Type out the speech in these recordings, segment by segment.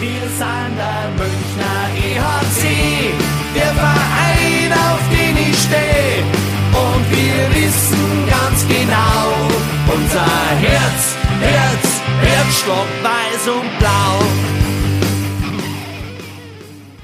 Wir sind der Münchner EHC, der Verein, auf den ich stehe. Und wir wissen ganz genau, unser Herz, Herz, Herzstock weiß und blau.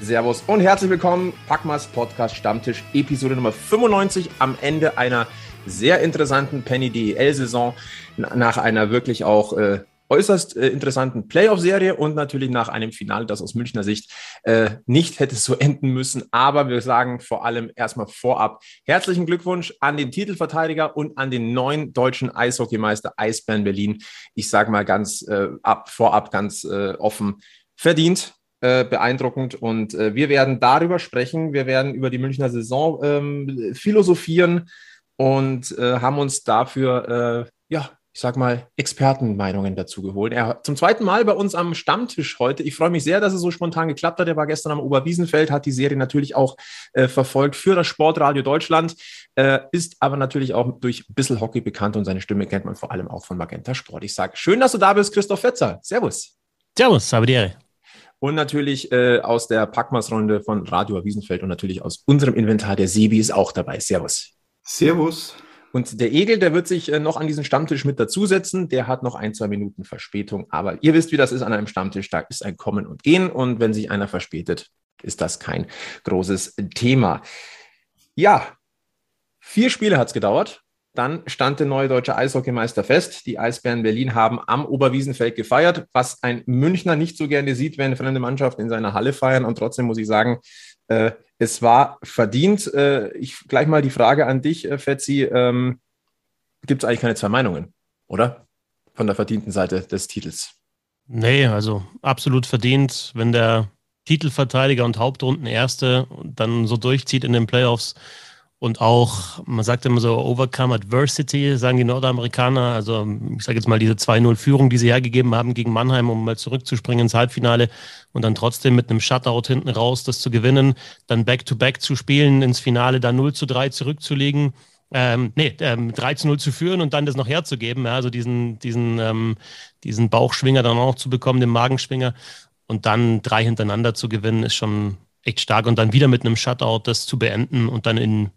Servus und herzlich willkommen, Packmas Podcast Stammtisch, Episode Nummer 95 am Ende einer sehr interessanten Penny DEL-Saison, nach einer wirklich auch äh, äußerst äh, interessanten Playoff-Serie und natürlich nach einem Finale, das aus Münchner Sicht äh, nicht hätte so enden müssen. Aber wir sagen vor allem erstmal vorab herzlichen Glückwunsch an den Titelverteidiger und an den neuen deutschen Eishockeymeister Eisbären Berlin. Ich sage mal ganz äh, ab, vorab ganz äh, offen verdient. Äh, beeindruckend und äh, wir werden darüber sprechen. Wir werden über die Münchner Saison ähm, philosophieren und haben uns dafür ja ich sag mal, Expertenmeinungen dazu geholt. Er zum zweiten Mal bei uns am Stammtisch heute. Ich freue mich sehr, dass es so spontan geklappt hat. Er war gestern am Oberwiesenfeld, hat die Serie natürlich auch äh, verfolgt für das Sportradio Deutschland, äh, ist aber natürlich auch durch Bissel Hockey bekannt und seine Stimme kennt man vor allem auch von Magenta Sport. Ich sage, schön, dass du da bist, Christoph Fetzer. Servus. Servus, habe die Ehre. Und natürlich äh, aus der Packmas-Runde von Radio Wiesenfeld und natürlich aus unserem Inventar der Sebi ist auch dabei. Servus. Servus. Und der Egel, der wird sich äh, noch an diesen Stammtisch mit dazusetzen. Der hat noch ein, zwei Minuten Verspätung. Aber ihr wisst, wie das ist an einem Stammtisch. Da ist ein Kommen und Gehen. Und wenn sich einer verspätet, ist das kein großes Thema. Ja, vier Spiele hat es gedauert. Dann stand der neue deutsche Eishockeymeister fest. Die Eisbären Berlin haben am Oberwiesenfeld gefeiert, was ein Münchner nicht so gerne sieht, wenn fremde Mannschaften in seiner Halle feiern. Und trotzdem muss ich sagen, äh, es war verdient. Äh, ich gleich mal die Frage an dich, äh, Fetzi. Ähm, Gibt es eigentlich keine zwei Meinungen, oder? Von der verdienten Seite des Titels. Nee, also absolut verdient, wenn der Titelverteidiger und Hauptrunden Erste dann so durchzieht in den Playoffs und auch, man sagt immer so, Overcome Adversity, sagen die Nordamerikaner. Also ich sage jetzt mal diese 2-0-Führung, die sie hergegeben haben gegen Mannheim, um mal zurückzuspringen ins Halbfinale und dann trotzdem mit einem Shutout hinten raus das zu gewinnen, dann Back-to-Back -back zu spielen, ins Finale dann 0 zu 3 zurückzulegen. Ähm, nee, ähm, 3 zu 0 zu führen und dann das noch herzugeben, ja, also diesen, diesen, ähm, diesen Bauchschwinger dann auch zu bekommen, den Magenschwinger und dann drei hintereinander zu gewinnen, ist schon echt stark und dann wieder mit einem Shutout das zu beenden und dann in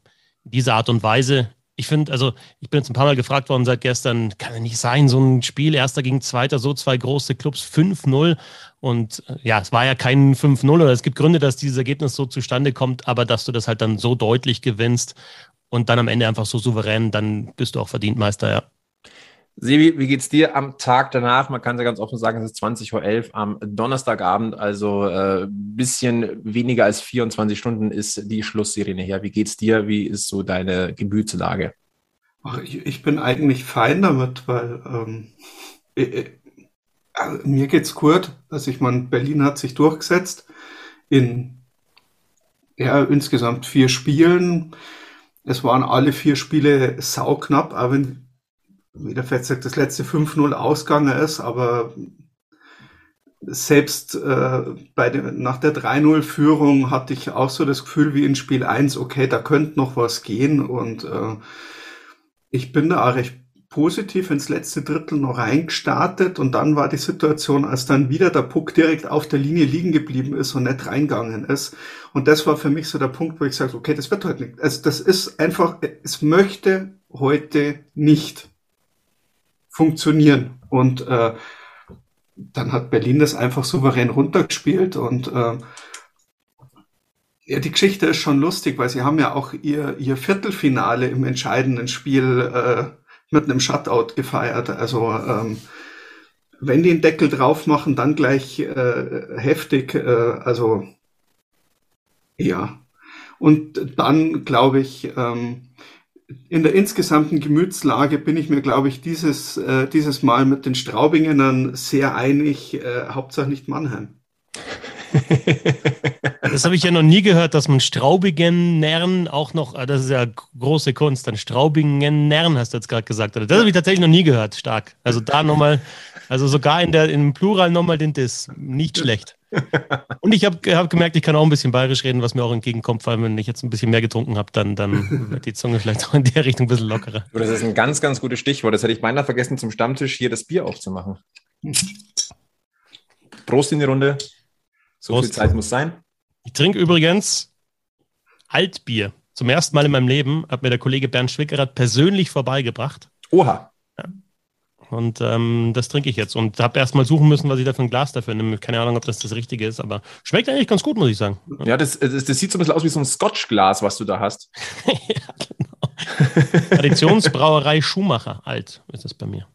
diese Art und Weise. Ich finde, also ich bin jetzt ein paar Mal gefragt worden seit gestern, kann ja nicht sein, so ein Spiel, erster gegen zweiter, so zwei große Clubs, 5-0. Und äh, ja, es war ja kein 5-0 oder es gibt Gründe, dass dieses Ergebnis so zustande kommt, aber dass du das halt dann so deutlich gewinnst und dann am Ende einfach so souverän, dann bist du auch verdient Meister, ja. Sebi, wie geht's dir am Tag danach? Man kann ja ganz offen sagen, es ist 20.11 Uhr am Donnerstagabend, also ein äh, bisschen weniger als 24 Stunden ist die Schlussserie her. Wie geht's dir? Wie ist so deine Gemütslage? Ach, ich, ich, bin eigentlich fein damit, weil ähm, ich, also mir geht's gut. Also ich meine, Berlin hat sich durchgesetzt in ja, insgesamt vier Spielen. Es waren alle vier Spiele sauknapp, auch wenn wie der Fett sagt, das letzte 5-0 ausgegangen ist, aber selbst äh, bei den, nach der 3-0-Führung hatte ich auch so das Gefühl wie in Spiel 1, okay, da könnte noch was gehen und äh, ich bin da auch recht positiv ins letzte Drittel noch reingestartet und dann war die Situation, als dann wieder der Puck direkt auf der Linie liegen geblieben ist und nicht reingegangen ist. Und das war für mich so der Punkt, wo ich sage, okay, das wird heute nicht. Also das ist einfach, es möchte heute nicht funktionieren. Und äh, dann hat Berlin das einfach souverän runtergespielt und äh, ja, die Geschichte ist schon lustig, weil sie haben ja auch ihr, ihr Viertelfinale im entscheidenden Spiel äh, mit einem Shutout gefeiert. Also ähm, wenn die einen Deckel drauf machen, dann gleich äh, heftig. Äh, also ja. Und dann glaube ich, ähm, in der insgesamten Gemütslage bin ich mir, glaube ich, dieses, äh, dieses Mal mit den Straubingenern sehr einig, äh, Hauptsache nicht Mannheim. das habe ich ja noch nie gehört, dass man Straubingen-Nern auch noch, ah, das ist ja große Kunst, dann Straubingen-Nern hast du jetzt gerade gesagt. Das habe ich tatsächlich noch nie gehört, stark. Also da nochmal, also sogar in der, im Plural nochmal den Diss. Nicht schlecht. Und ich habe hab gemerkt, ich kann auch ein bisschen bayerisch reden, was mir auch entgegenkommt, vor allem wenn ich jetzt ein bisschen mehr getrunken habe, dann, dann wird die Zunge vielleicht auch in der Richtung ein bisschen lockerer. Das ist ein ganz, ganz gutes Stichwort. Das hätte ich beinahe vergessen, zum Stammtisch hier das Bier aufzumachen. Prost in die Runde. So Prost. viel Zeit muss sein. Ich trinke übrigens Altbier. Zum ersten Mal in meinem Leben hat mir der Kollege Bernd Schwickerath persönlich vorbeigebracht. Oha. Und ähm, das trinke ich jetzt und habe erst mal suchen müssen, was ich da für ein Glas dafür nehme. Keine Ahnung, ob das das Richtige ist, aber schmeckt eigentlich ganz gut, muss ich sagen. Ja, das, das, das sieht so ein bisschen aus wie so ein Scotch-Glas, was du da hast. ja, genau. Traditionsbrauerei Schumacher, alt ist das bei mir.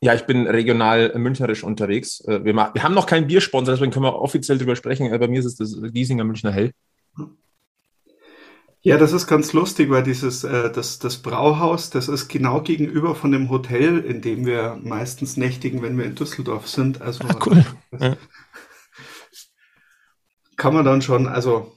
Ja, ich bin regional münchnerisch unterwegs. Äh, wir, wir haben noch keinen Biersponsor, deswegen können wir offiziell drüber sprechen. Bei mir ist es das Giesinger Münchner Hell. Ja, das ist ganz lustig, weil dieses äh, das, das Brauhaus, das ist genau gegenüber von dem Hotel, in dem wir meistens nächtigen, wenn wir in Düsseldorf sind. Also Ach, cool. Ja. kann man dann schon, also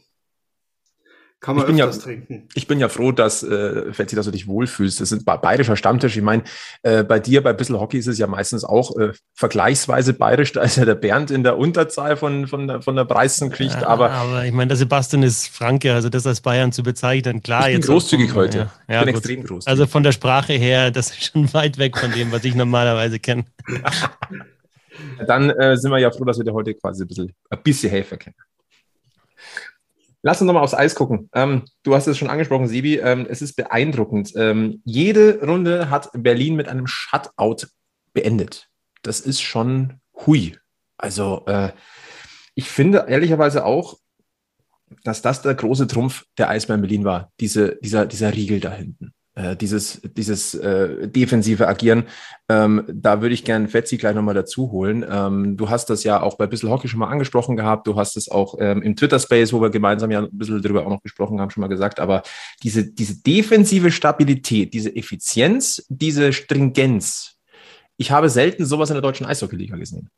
kann man ich bin ja, trinken. Ich bin ja froh, dass, äh, Fetzi, dass du dich wohlfühlst. Das sind bayerischer Stammtisch. Ich meine, äh, bei dir, bei Bissel Hockey ist es ja meistens auch äh, vergleichsweise bayerisch. Da ist ja der Bernd in der Unterzahl von, von, der, von der Preisschicht. Ja, aber, aber ich meine, der Sebastian ist Franke, also das als Bayern zu bezeichnen, klar. Ich bin großzügig auch, heute. Ja, ja, ich bin gut. extrem großzügig. Also von der Sprache her, das ist schon weit weg von dem, was ich normalerweise kenne. Dann äh, sind wir ja froh, dass wir dir heute quasi ein bisschen, ein bisschen helfen können. Lass uns nochmal aufs Eis gucken. Ähm, du hast es schon angesprochen, Sibi. Ähm, es ist beeindruckend. Ähm, jede Runde hat Berlin mit einem Shutout beendet. Das ist schon hui. Also, äh, ich finde ehrlicherweise auch, dass das der große Trumpf der Eisbären Berlin war. Diese, dieser, dieser Riegel da hinten. Äh, dieses, dieses äh, defensive Agieren. Ähm, da würde ich gerne Fetzi gleich nochmal dazu holen. Ähm, du hast das ja auch bei Bissel Hockey schon mal angesprochen gehabt. Du hast es auch ähm, im Twitter-Space, wo wir gemeinsam ja ein bisschen darüber auch noch gesprochen haben, schon mal gesagt. Aber diese, diese defensive Stabilität, diese Effizienz, diese Stringenz, ich habe selten sowas in der deutschen Eishockey-Liga gesehen.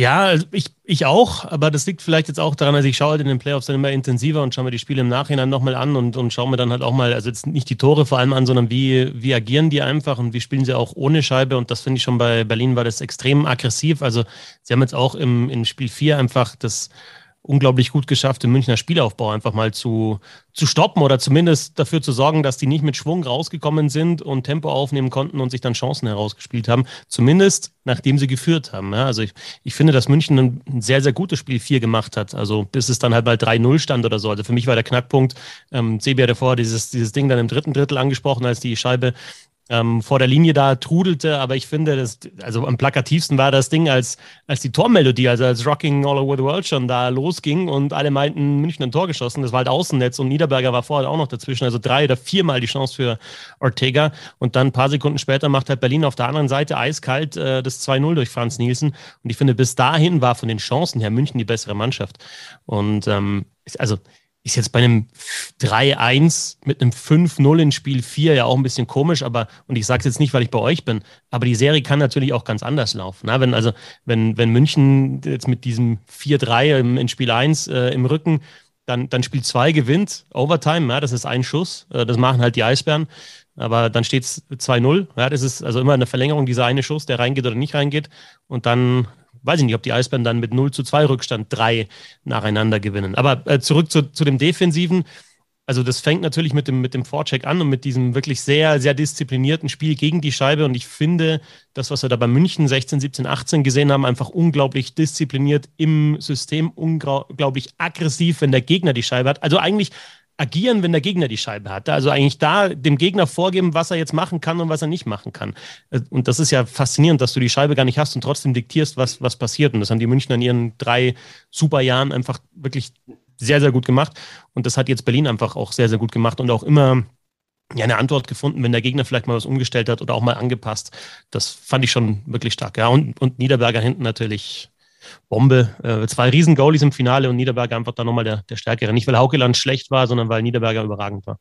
Ja, also ich, ich auch, aber das liegt vielleicht jetzt auch daran, dass ich schaue halt in den Playoffs dann immer intensiver und schaue mir die Spiele im Nachhinein nochmal an und, und schaue mir dann halt auch mal, also jetzt nicht die Tore vor allem an, sondern wie, wie agieren die einfach und wie spielen sie auch ohne Scheibe und das finde ich schon bei Berlin war das extrem aggressiv. Also sie haben jetzt auch im, im Spiel 4 einfach das unglaublich gut geschafft, den Münchner Spielaufbau einfach mal zu, zu stoppen oder zumindest dafür zu sorgen, dass die nicht mit Schwung rausgekommen sind und Tempo aufnehmen konnten und sich dann Chancen herausgespielt haben. Zumindest nachdem sie geführt haben. Ja, also ich, ich finde, dass München ein, sehr, sehr gutes Spiel 4 gemacht hat. Also bis es dann halt mal 3-0 stand oder so. Also für mich war der Knackpunkt, ähm, Sebi hat davor dieses, dieses Ding dann im dritten Drittel angesprochen, als die Scheibe ähm, vor der Linie da trudelte, aber ich finde, das, also am plakativsten war das Ding, als, als die Tormelodie, also als Rocking All Over the World schon da losging und alle meinten, München ein Tor geschossen, das war halt Außennetz und Niederberger war vorher auch noch dazwischen, also drei oder viermal die Chance für Ortega. Und dann ein paar Sekunden später macht halt Berlin auf der anderen Seite eiskalt äh, das 2-0 durch Franz Nielsen. Und ich finde, bis dahin war von den Chancen her München die bessere Mannschaft. Und ähm, also ist jetzt bei einem 3-1 mit einem 5-0 in Spiel 4 ja auch ein bisschen komisch, aber, und ich sage es jetzt nicht, weil ich bei euch bin, aber die Serie kann natürlich auch ganz anders laufen. Na, wenn, also, wenn, wenn München jetzt mit diesem 4-3 im, in Spiel 1 äh, im Rücken dann, dann Spiel 2 gewinnt, Overtime, ja, das ist ein Schuss, äh, das machen halt die Eisbären, aber dann steht es 2-0, ja, das ist also immer eine Verlängerung dieser eine Schuss, der reingeht oder nicht reingeht und dann weiß ich nicht, ob die Eisbären dann mit 0 zu 2 Rückstand drei nacheinander gewinnen. Aber äh, zurück zu, zu dem Defensiven. Also das fängt natürlich mit dem, mit dem Vorcheck an und mit diesem wirklich sehr, sehr disziplinierten Spiel gegen die Scheibe. Und ich finde, das, was wir da bei München 16, 17, 18 gesehen haben, einfach unglaublich diszipliniert im System, unglaublich aggressiv, wenn der Gegner die Scheibe hat. Also eigentlich agieren, wenn der Gegner die Scheibe hat. Also eigentlich da dem Gegner vorgeben, was er jetzt machen kann und was er nicht machen kann. Äh, und das ist ja faszinierend, dass du die Scheibe gar nicht hast und trotzdem diktierst, was, was passiert. Und das haben die Münchner in ihren drei super Jahren einfach wirklich sehr, sehr gut gemacht. Und das hat jetzt Berlin einfach auch sehr, sehr gut gemacht und auch immer ja, eine Antwort gefunden, wenn der Gegner vielleicht mal was umgestellt hat oder auch mal angepasst. Das fand ich schon wirklich stark. Ja, und, und Niederberger hinten natürlich Bombe. Äh, zwei Riesen-Goalies im Finale und Niederberger einfach dann nochmal der, der Stärkere. Nicht, weil Haukeland schlecht war, sondern weil Niederberger überragend war.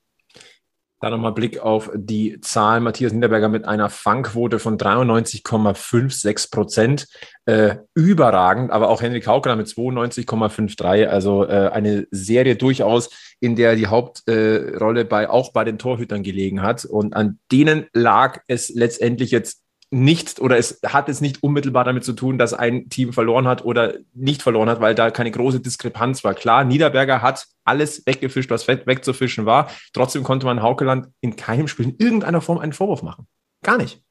Da nochmal Blick auf die Zahlen. Matthias Niederberger mit einer Fangquote von 93,56 Prozent. Äh, überragend, aber auch Henrik Haukeland mit 92,53. Also äh, eine Serie durchaus, in der die Hauptrolle bei, auch bei den Torhütern gelegen hat. Und an denen lag es letztendlich jetzt nicht oder es hat es nicht unmittelbar damit zu tun, dass ein Team verloren hat oder nicht verloren hat, weil da keine große Diskrepanz war. Klar, Niederberger hat alles weggefischt, was wegzufischen war. Trotzdem konnte man Haukeland in keinem Spiel in irgendeiner Form einen Vorwurf machen. Gar nicht.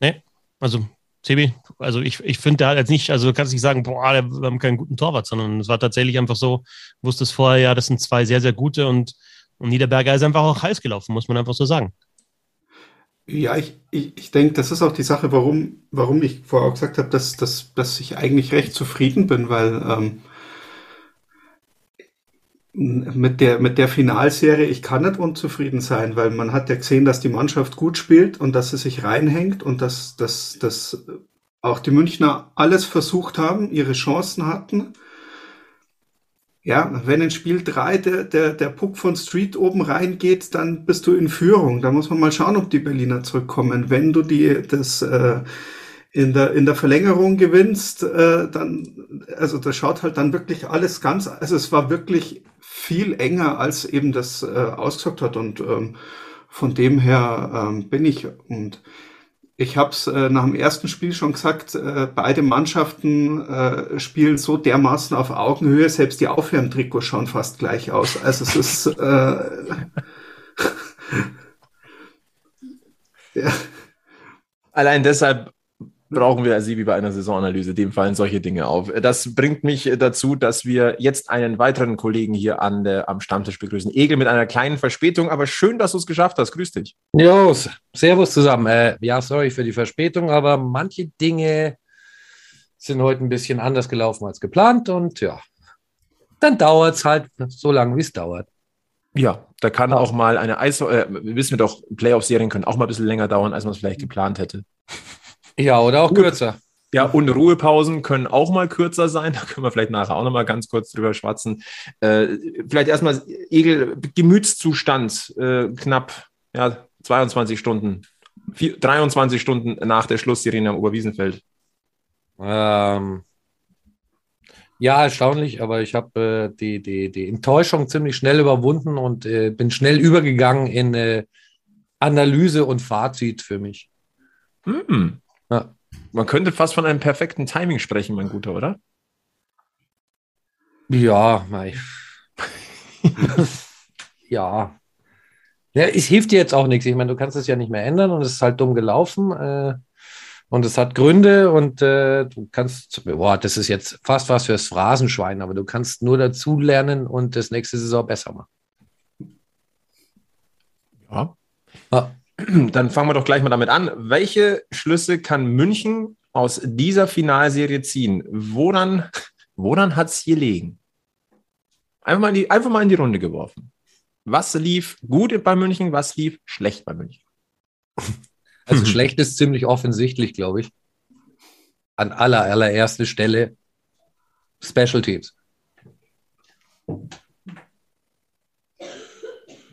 Nee, also Sebi, also ich, ich finde, der hat jetzt nicht, also du kannst nicht sagen, boah, wir haben keinen guten Torwart, sondern es war tatsächlich einfach so, wusste es vorher, ja, das sind zwei sehr, sehr gute und, und Niederberger ist einfach auch heiß gelaufen, muss man einfach so sagen. Ja, ich, ich, ich denke, das ist auch die Sache, warum, warum ich vorher auch gesagt habe, dass, dass, dass ich eigentlich recht zufrieden bin, weil ähm, mit der, mit der Finalserie, ich kann nicht unzufrieden sein, weil man hat ja gesehen, dass die Mannschaft gut spielt und dass sie sich reinhängt und dass, dass, dass auch die Münchner alles versucht haben, ihre Chancen hatten. Ja, wenn in Spiel 3 der, der, der Puck von Street oben reingeht, dann bist du in Führung. Da muss man mal schauen, ob die Berliner zurückkommen. Wenn du die, das äh, in, der, in der Verlängerung gewinnst, äh, dann, also da schaut halt dann wirklich alles ganz, also es war wirklich viel enger, als eben das äh, ausgesagt hat. Und ähm, von dem her ähm, bin ich und ich habe es äh, nach dem ersten Spiel schon gesagt, äh, beide Mannschaften äh, spielen so dermaßen auf Augenhöhe, selbst die Aufwärmtrikots schauen fast gleich aus. Also es ist äh, ja. Allein deshalb brauchen wir sie wie bei einer Saisonanalyse. Dem fallen solche Dinge auf. Das bringt mich dazu, dass wir jetzt einen weiteren Kollegen hier an der, am Stammtisch begrüßen. Egel mit einer kleinen Verspätung, aber schön, dass du es geschafft hast. Grüß dich. Jo, servus zusammen. Äh, ja, sorry für die Verspätung, aber manche Dinge sind heute ein bisschen anders gelaufen als geplant und ja, dann dauert es halt so lange, wie es dauert. Ja, da kann auch mal eine Eis, äh, wissen wir doch, Playoff-Serien können auch mal ein bisschen länger dauern, als man es vielleicht geplant hätte. Ja, oder auch kürzer. Ja, und Ruhepausen können auch mal kürzer sein. Da können wir vielleicht nachher auch noch mal ganz kurz drüber schwatzen. Äh, vielleicht erstmal, Egel, Gemütszustand, äh, knapp ja, 22 Stunden, 4, 23 Stunden nach der Schlussserie am Oberwiesenfeld. Ähm, ja, erstaunlich, aber ich habe äh, die, die, die Enttäuschung ziemlich schnell überwunden und äh, bin schnell übergegangen in äh, Analyse und Fazit für mich. Hm. Man könnte fast von einem perfekten Timing sprechen, mein Guter, oder? Ja, mei. ja. Ja, es hilft dir jetzt auch nichts. Ich meine, du kannst es ja nicht mehr ändern und es ist halt dumm gelaufen. Äh, und es hat Gründe und äh, du kannst, boah, das ist jetzt fast was fürs Phrasenschwein, aber du kannst nur dazu lernen und das nächste Saison besser machen. Ja. Ah. Dann fangen wir doch gleich mal damit an. Welche Schlüsse kann München aus dieser Finalserie ziehen? Woran, woran hat es hier liegen? Einfach mal, in die, einfach mal in die Runde geworfen. Was lief gut bei München, was lief schlecht bei München? Also schlecht ist ziemlich offensichtlich, glaube ich. An aller, allererster Stelle Special Teams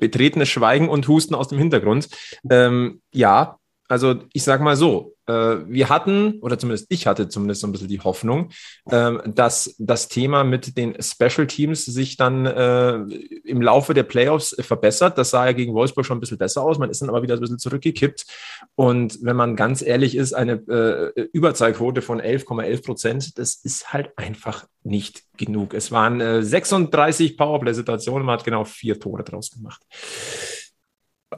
betretenes Schweigen und Husten aus dem Hintergrund. Ähm, ja, also ich sage mal so, wir hatten, oder zumindest ich hatte zumindest so ein bisschen die Hoffnung, äh, dass das Thema mit den Special Teams sich dann äh, im Laufe der Playoffs verbessert. Das sah ja gegen Wolfsburg schon ein bisschen besser aus. Man ist dann aber wieder ein bisschen zurückgekippt. Und wenn man ganz ehrlich ist, eine äh, Überzahlquote von 11,11 Prozent, das ist halt einfach nicht genug. Es waren 36 äh, Powerplay-Situationen, man hat genau vier Tore draus gemacht.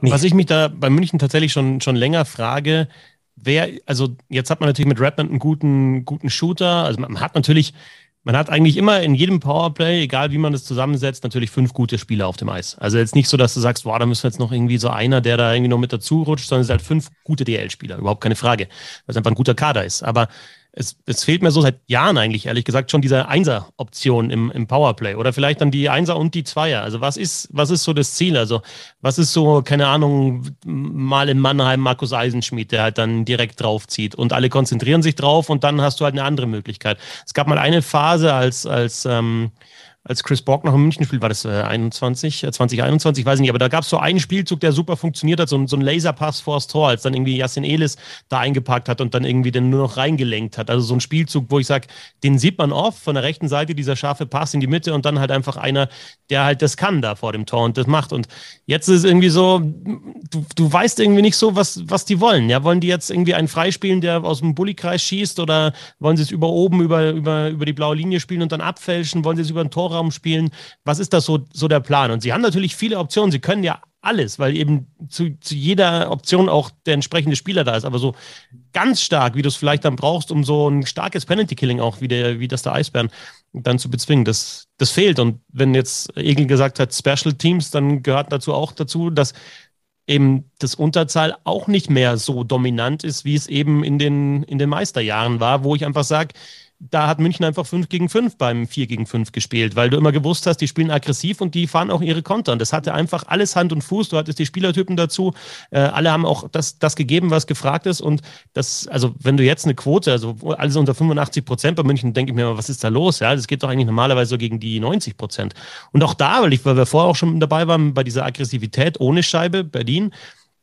Was ich mich da bei München tatsächlich schon, schon länger frage, wer, also jetzt hat man natürlich mit Redmond einen guten, guten Shooter. Also man hat natürlich, man hat eigentlich immer in jedem Powerplay, egal wie man das zusammensetzt, natürlich fünf gute Spieler auf dem Eis. Also jetzt nicht so, dass du sagst, boah, da müssen wir jetzt noch irgendwie so einer, der da irgendwie noch mit dazu rutscht, sondern es sind halt fünf gute DL-Spieler. Überhaupt keine Frage, weil es einfach ein guter Kader ist. Aber es, es fehlt mir so seit Jahren eigentlich, ehrlich gesagt, schon diese Einser-Option im, im Powerplay oder vielleicht dann die Einser und die Zweier. Also was ist, was ist so das Ziel? Also was ist so, keine Ahnung, mal in Mannheim Markus Eisenschmidt, der halt dann direkt draufzieht und alle konzentrieren sich drauf und dann hast du halt eine andere Möglichkeit. Es gab mal eine Phase, als, als ähm, als Chris Borg noch in München spielt, war das äh, 21, äh, 2021, weiß ich nicht, aber da gab es so einen Spielzug, der super funktioniert hat, so, so ein Laserpass vors Tor, als dann irgendwie Yassin Elis da eingepackt hat und dann irgendwie den nur noch reingelenkt hat. Also so ein Spielzug, wo ich sage, den sieht man oft von der rechten Seite, dieser scharfe Pass in die Mitte und dann halt einfach einer, der halt das kann da vor dem Tor und das macht. Und jetzt ist es irgendwie so, du, du weißt irgendwie nicht so, was, was die wollen. Ja, wollen die jetzt irgendwie einen freispielen, der aus dem Bullikreis schießt oder wollen sie es über oben, über, über, über die blaue Linie spielen und dann abfälschen? Wollen sie es über ein Tor Strafraum spielen? Was ist das so, so der Plan? Und sie haben natürlich viele Optionen. Sie können ja alles, weil eben zu, zu jeder Option auch der entsprechende Spieler da ist. Aber so ganz stark, wie du es vielleicht dann brauchst, um so ein starkes Penalty-Killing auch wie, der, wie das der Eisbären dann zu bezwingen, das, das fehlt. Und wenn jetzt Egel gesagt hat, Special Teams, dann gehört dazu auch dazu, dass eben das Unterzahl auch nicht mehr so dominant ist, wie es eben in den, in den Meisterjahren war, wo ich einfach sage, da hat München einfach 5 gegen 5 beim 4 gegen 5 gespielt, weil du immer gewusst hast, die spielen aggressiv und die fahren auch ihre Konter. Und das hatte einfach alles Hand und Fuß. Du hattest die Spielertypen dazu. Äh, alle haben auch das, das gegeben, was gefragt ist. Und das, also wenn du jetzt eine Quote, also alles unter 85 Prozent bei München, denke ich mir, was ist da los? Ja, das geht doch eigentlich normalerweise so gegen die 90 Prozent. Und auch da, weil ich, weil wir vorher auch schon dabei waren, bei dieser Aggressivität ohne Scheibe, Berlin,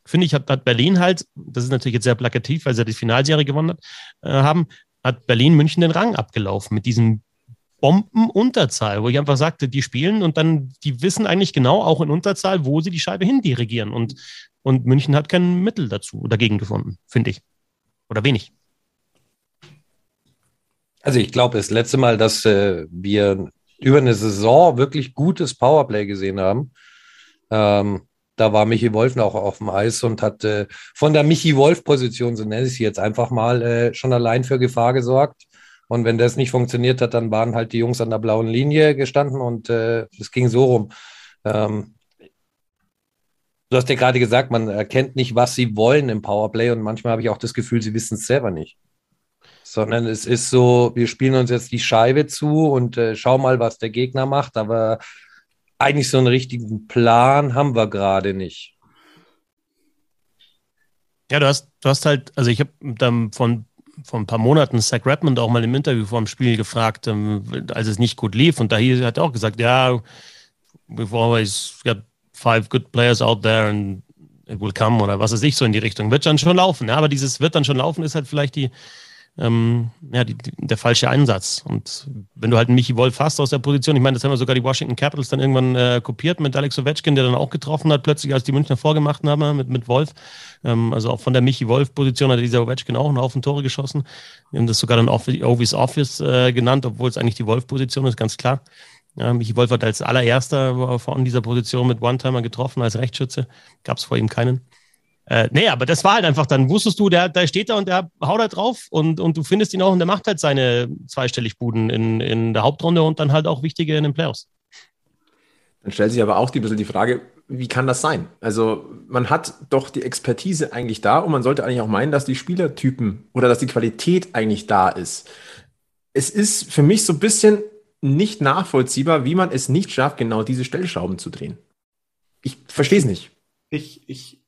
finde ich, hat, Berlin halt, das ist natürlich jetzt sehr plakativ, weil sie ja die Finalserie gewonnen äh, haben, hat Berlin München den Rang abgelaufen mit diesem Bombenunterzahl, wo ich einfach sagte, die spielen und dann, die wissen eigentlich genau auch in Unterzahl, wo sie die Scheibe hin dirigieren. Und, und München hat kein Mittel dazu dagegen gefunden, finde ich. Oder wenig. Also ich glaube, das letzte Mal, dass äh, wir über eine Saison wirklich gutes Powerplay gesehen haben, ähm, da war Michi Wolf noch auf dem Eis und hat äh, von der Michi Wolf-Position, so nenne ich sie jetzt einfach mal, äh, schon allein für Gefahr gesorgt. Und wenn das nicht funktioniert hat, dann waren halt die Jungs an der blauen Linie gestanden und äh, es ging so rum. Ähm, du hast ja gerade gesagt, man erkennt nicht, was sie wollen im Powerplay und manchmal habe ich auch das Gefühl, sie wissen es selber nicht. Sondern es ist so, wir spielen uns jetzt die Scheibe zu und äh, schau mal, was der Gegner macht, aber eigentlich so einen richtigen Plan haben wir gerade nicht. Ja, du hast, du hast halt, also ich habe dann von vor ein paar Monaten Zach Redmond auch mal im Interview vor dem Spiel gefragt, ähm, als es nicht gut lief. Und da hat er auch gesagt, ja, we've always got five good players out there and it will come oder was weiß ich so in die Richtung. Wird dann schon laufen. Ja, aber dieses wird dann schon laufen ist halt vielleicht die, ähm, ja, die, die, der falsche Einsatz. Und wenn du halt einen Michi Wolf hast aus der Position, ich meine, das haben wir sogar die Washington Capitals dann irgendwann äh, kopiert mit Alex Ovechkin, der dann auch getroffen hat, plötzlich, als die Münchner vorgemacht haben mit, mit Wolf. Ähm, also auch von der Michi Wolf-Position hat dieser Ovechkin auch einen Haufen Tore geschossen. Wir haben das sogar dann Ovis Office äh, genannt, obwohl es eigentlich die Wolf-Position ist, ganz klar. Ja, Michi Wolf hat als allererster von dieser Position mit One-Timer getroffen als Rechtsschütze. Gab es vor ihm keinen. Äh, nee, aber das war halt einfach, dann wusstest du, der, der steht da und der haut da drauf und, und du findest ihn auch und der macht halt seine zweistellig Buden in, in der Hauptrunde und dann halt auch wichtige in den Playoffs. Dann stellt sich aber auch die bisschen die Frage, wie kann das sein? Also man hat doch die Expertise eigentlich da und man sollte eigentlich auch meinen, dass die Spielertypen oder dass die Qualität eigentlich da ist. Es ist für mich so ein bisschen nicht nachvollziehbar, wie man es nicht schafft, genau diese Stellschrauben zu drehen. Ich verstehe es nicht. Ich, ich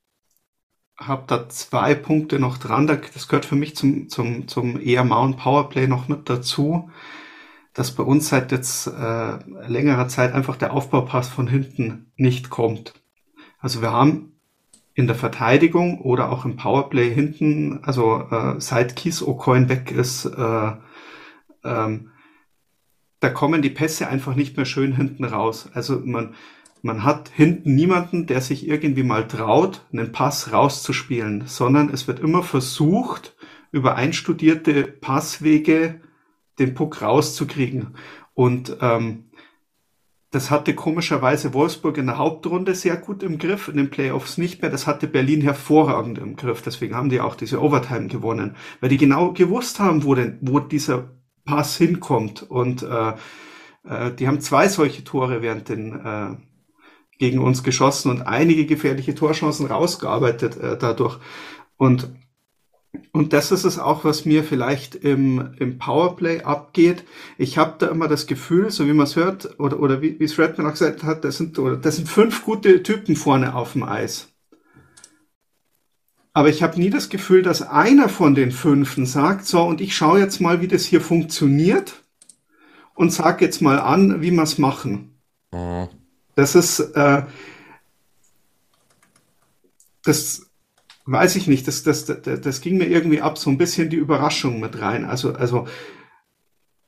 habe da zwei Punkte noch dran. Das gehört für mich zum, zum, zum eher Mount Powerplay noch mit dazu, dass bei uns seit jetzt äh, längerer Zeit einfach der Aufbaupass von hinten nicht kommt. Also wir haben in der Verteidigung oder auch im Powerplay hinten, also äh, seit Kies O'Coin weg ist, äh, ähm, da kommen die Pässe einfach nicht mehr schön hinten raus. Also man, man hat hinten niemanden, der sich irgendwie mal traut, einen Pass rauszuspielen, sondern es wird immer versucht, über einstudierte Passwege den Puck rauszukriegen. Und ähm, das hatte komischerweise Wolfsburg in der Hauptrunde sehr gut im Griff, in den Playoffs nicht mehr. Das hatte Berlin hervorragend im Griff. Deswegen haben die auch diese Overtime gewonnen, weil die genau gewusst haben, wo denn, wo dieser Pass hinkommt. Und äh, äh, die haben zwei solche Tore während den äh, gegen uns geschossen und einige gefährliche Torchancen rausgearbeitet äh, dadurch. Und, und das ist es auch, was mir vielleicht im, im Powerplay abgeht. Ich habe da immer das Gefühl, so wie man es hört, oder, oder wie, wie es Redman auch gesagt hat, das sind, oder, das sind fünf gute Typen vorne auf dem Eis. Aber ich habe nie das Gefühl, dass einer von den Fünfen sagt, so, und ich schaue jetzt mal, wie das hier funktioniert und sag jetzt mal an, wie wir es machen. Mhm. Das ist, äh, das weiß ich nicht, das, das, das, das ging mir irgendwie ab, so ein bisschen die Überraschung mit rein. Also, also,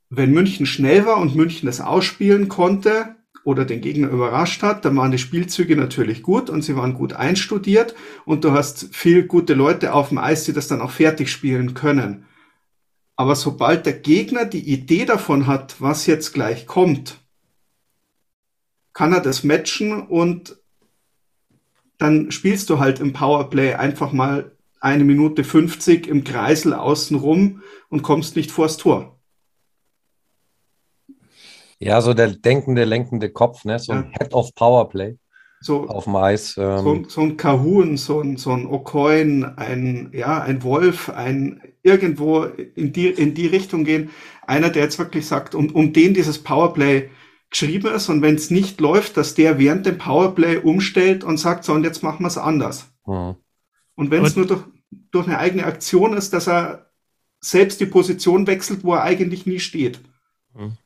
wenn München schnell war und München das ausspielen konnte oder den Gegner überrascht hat, dann waren die Spielzüge natürlich gut und sie waren gut einstudiert und du hast viel gute Leute auf dem Eis, die das dann auch fertig spielen können. Aber sobald der Gegner die Idee davon hat, was jetzt gleich kommt, kann er das matchen und dann spielst du halt im Powerplay einfach mal eine Minute 50 im Kreisel außen rum und kommst nicht vors Tor. Ja, so der denkende, lenkende Kopf, ne? so ein Head of Powerplay so, auf dem Eis. Ähm. So, so, ein Kahun, so ein, so ein O'Coin, ein, ja, ein Wolf, ein irgendwo in die, in die Richtung gehen. Einer, der jetzt wirklich sagt, um, um den dieses Powerplay geschrieben ist und wenn es nicht läuft, dass der während dem Powerplay umstellt und sagt, so und jetzt machen wir es anders. Mhm. Und wenn es nur durch, durch eine eigene Aktion ist, dass er selbst die Position wechselt, wo er eigentlich nie steht. Mhm.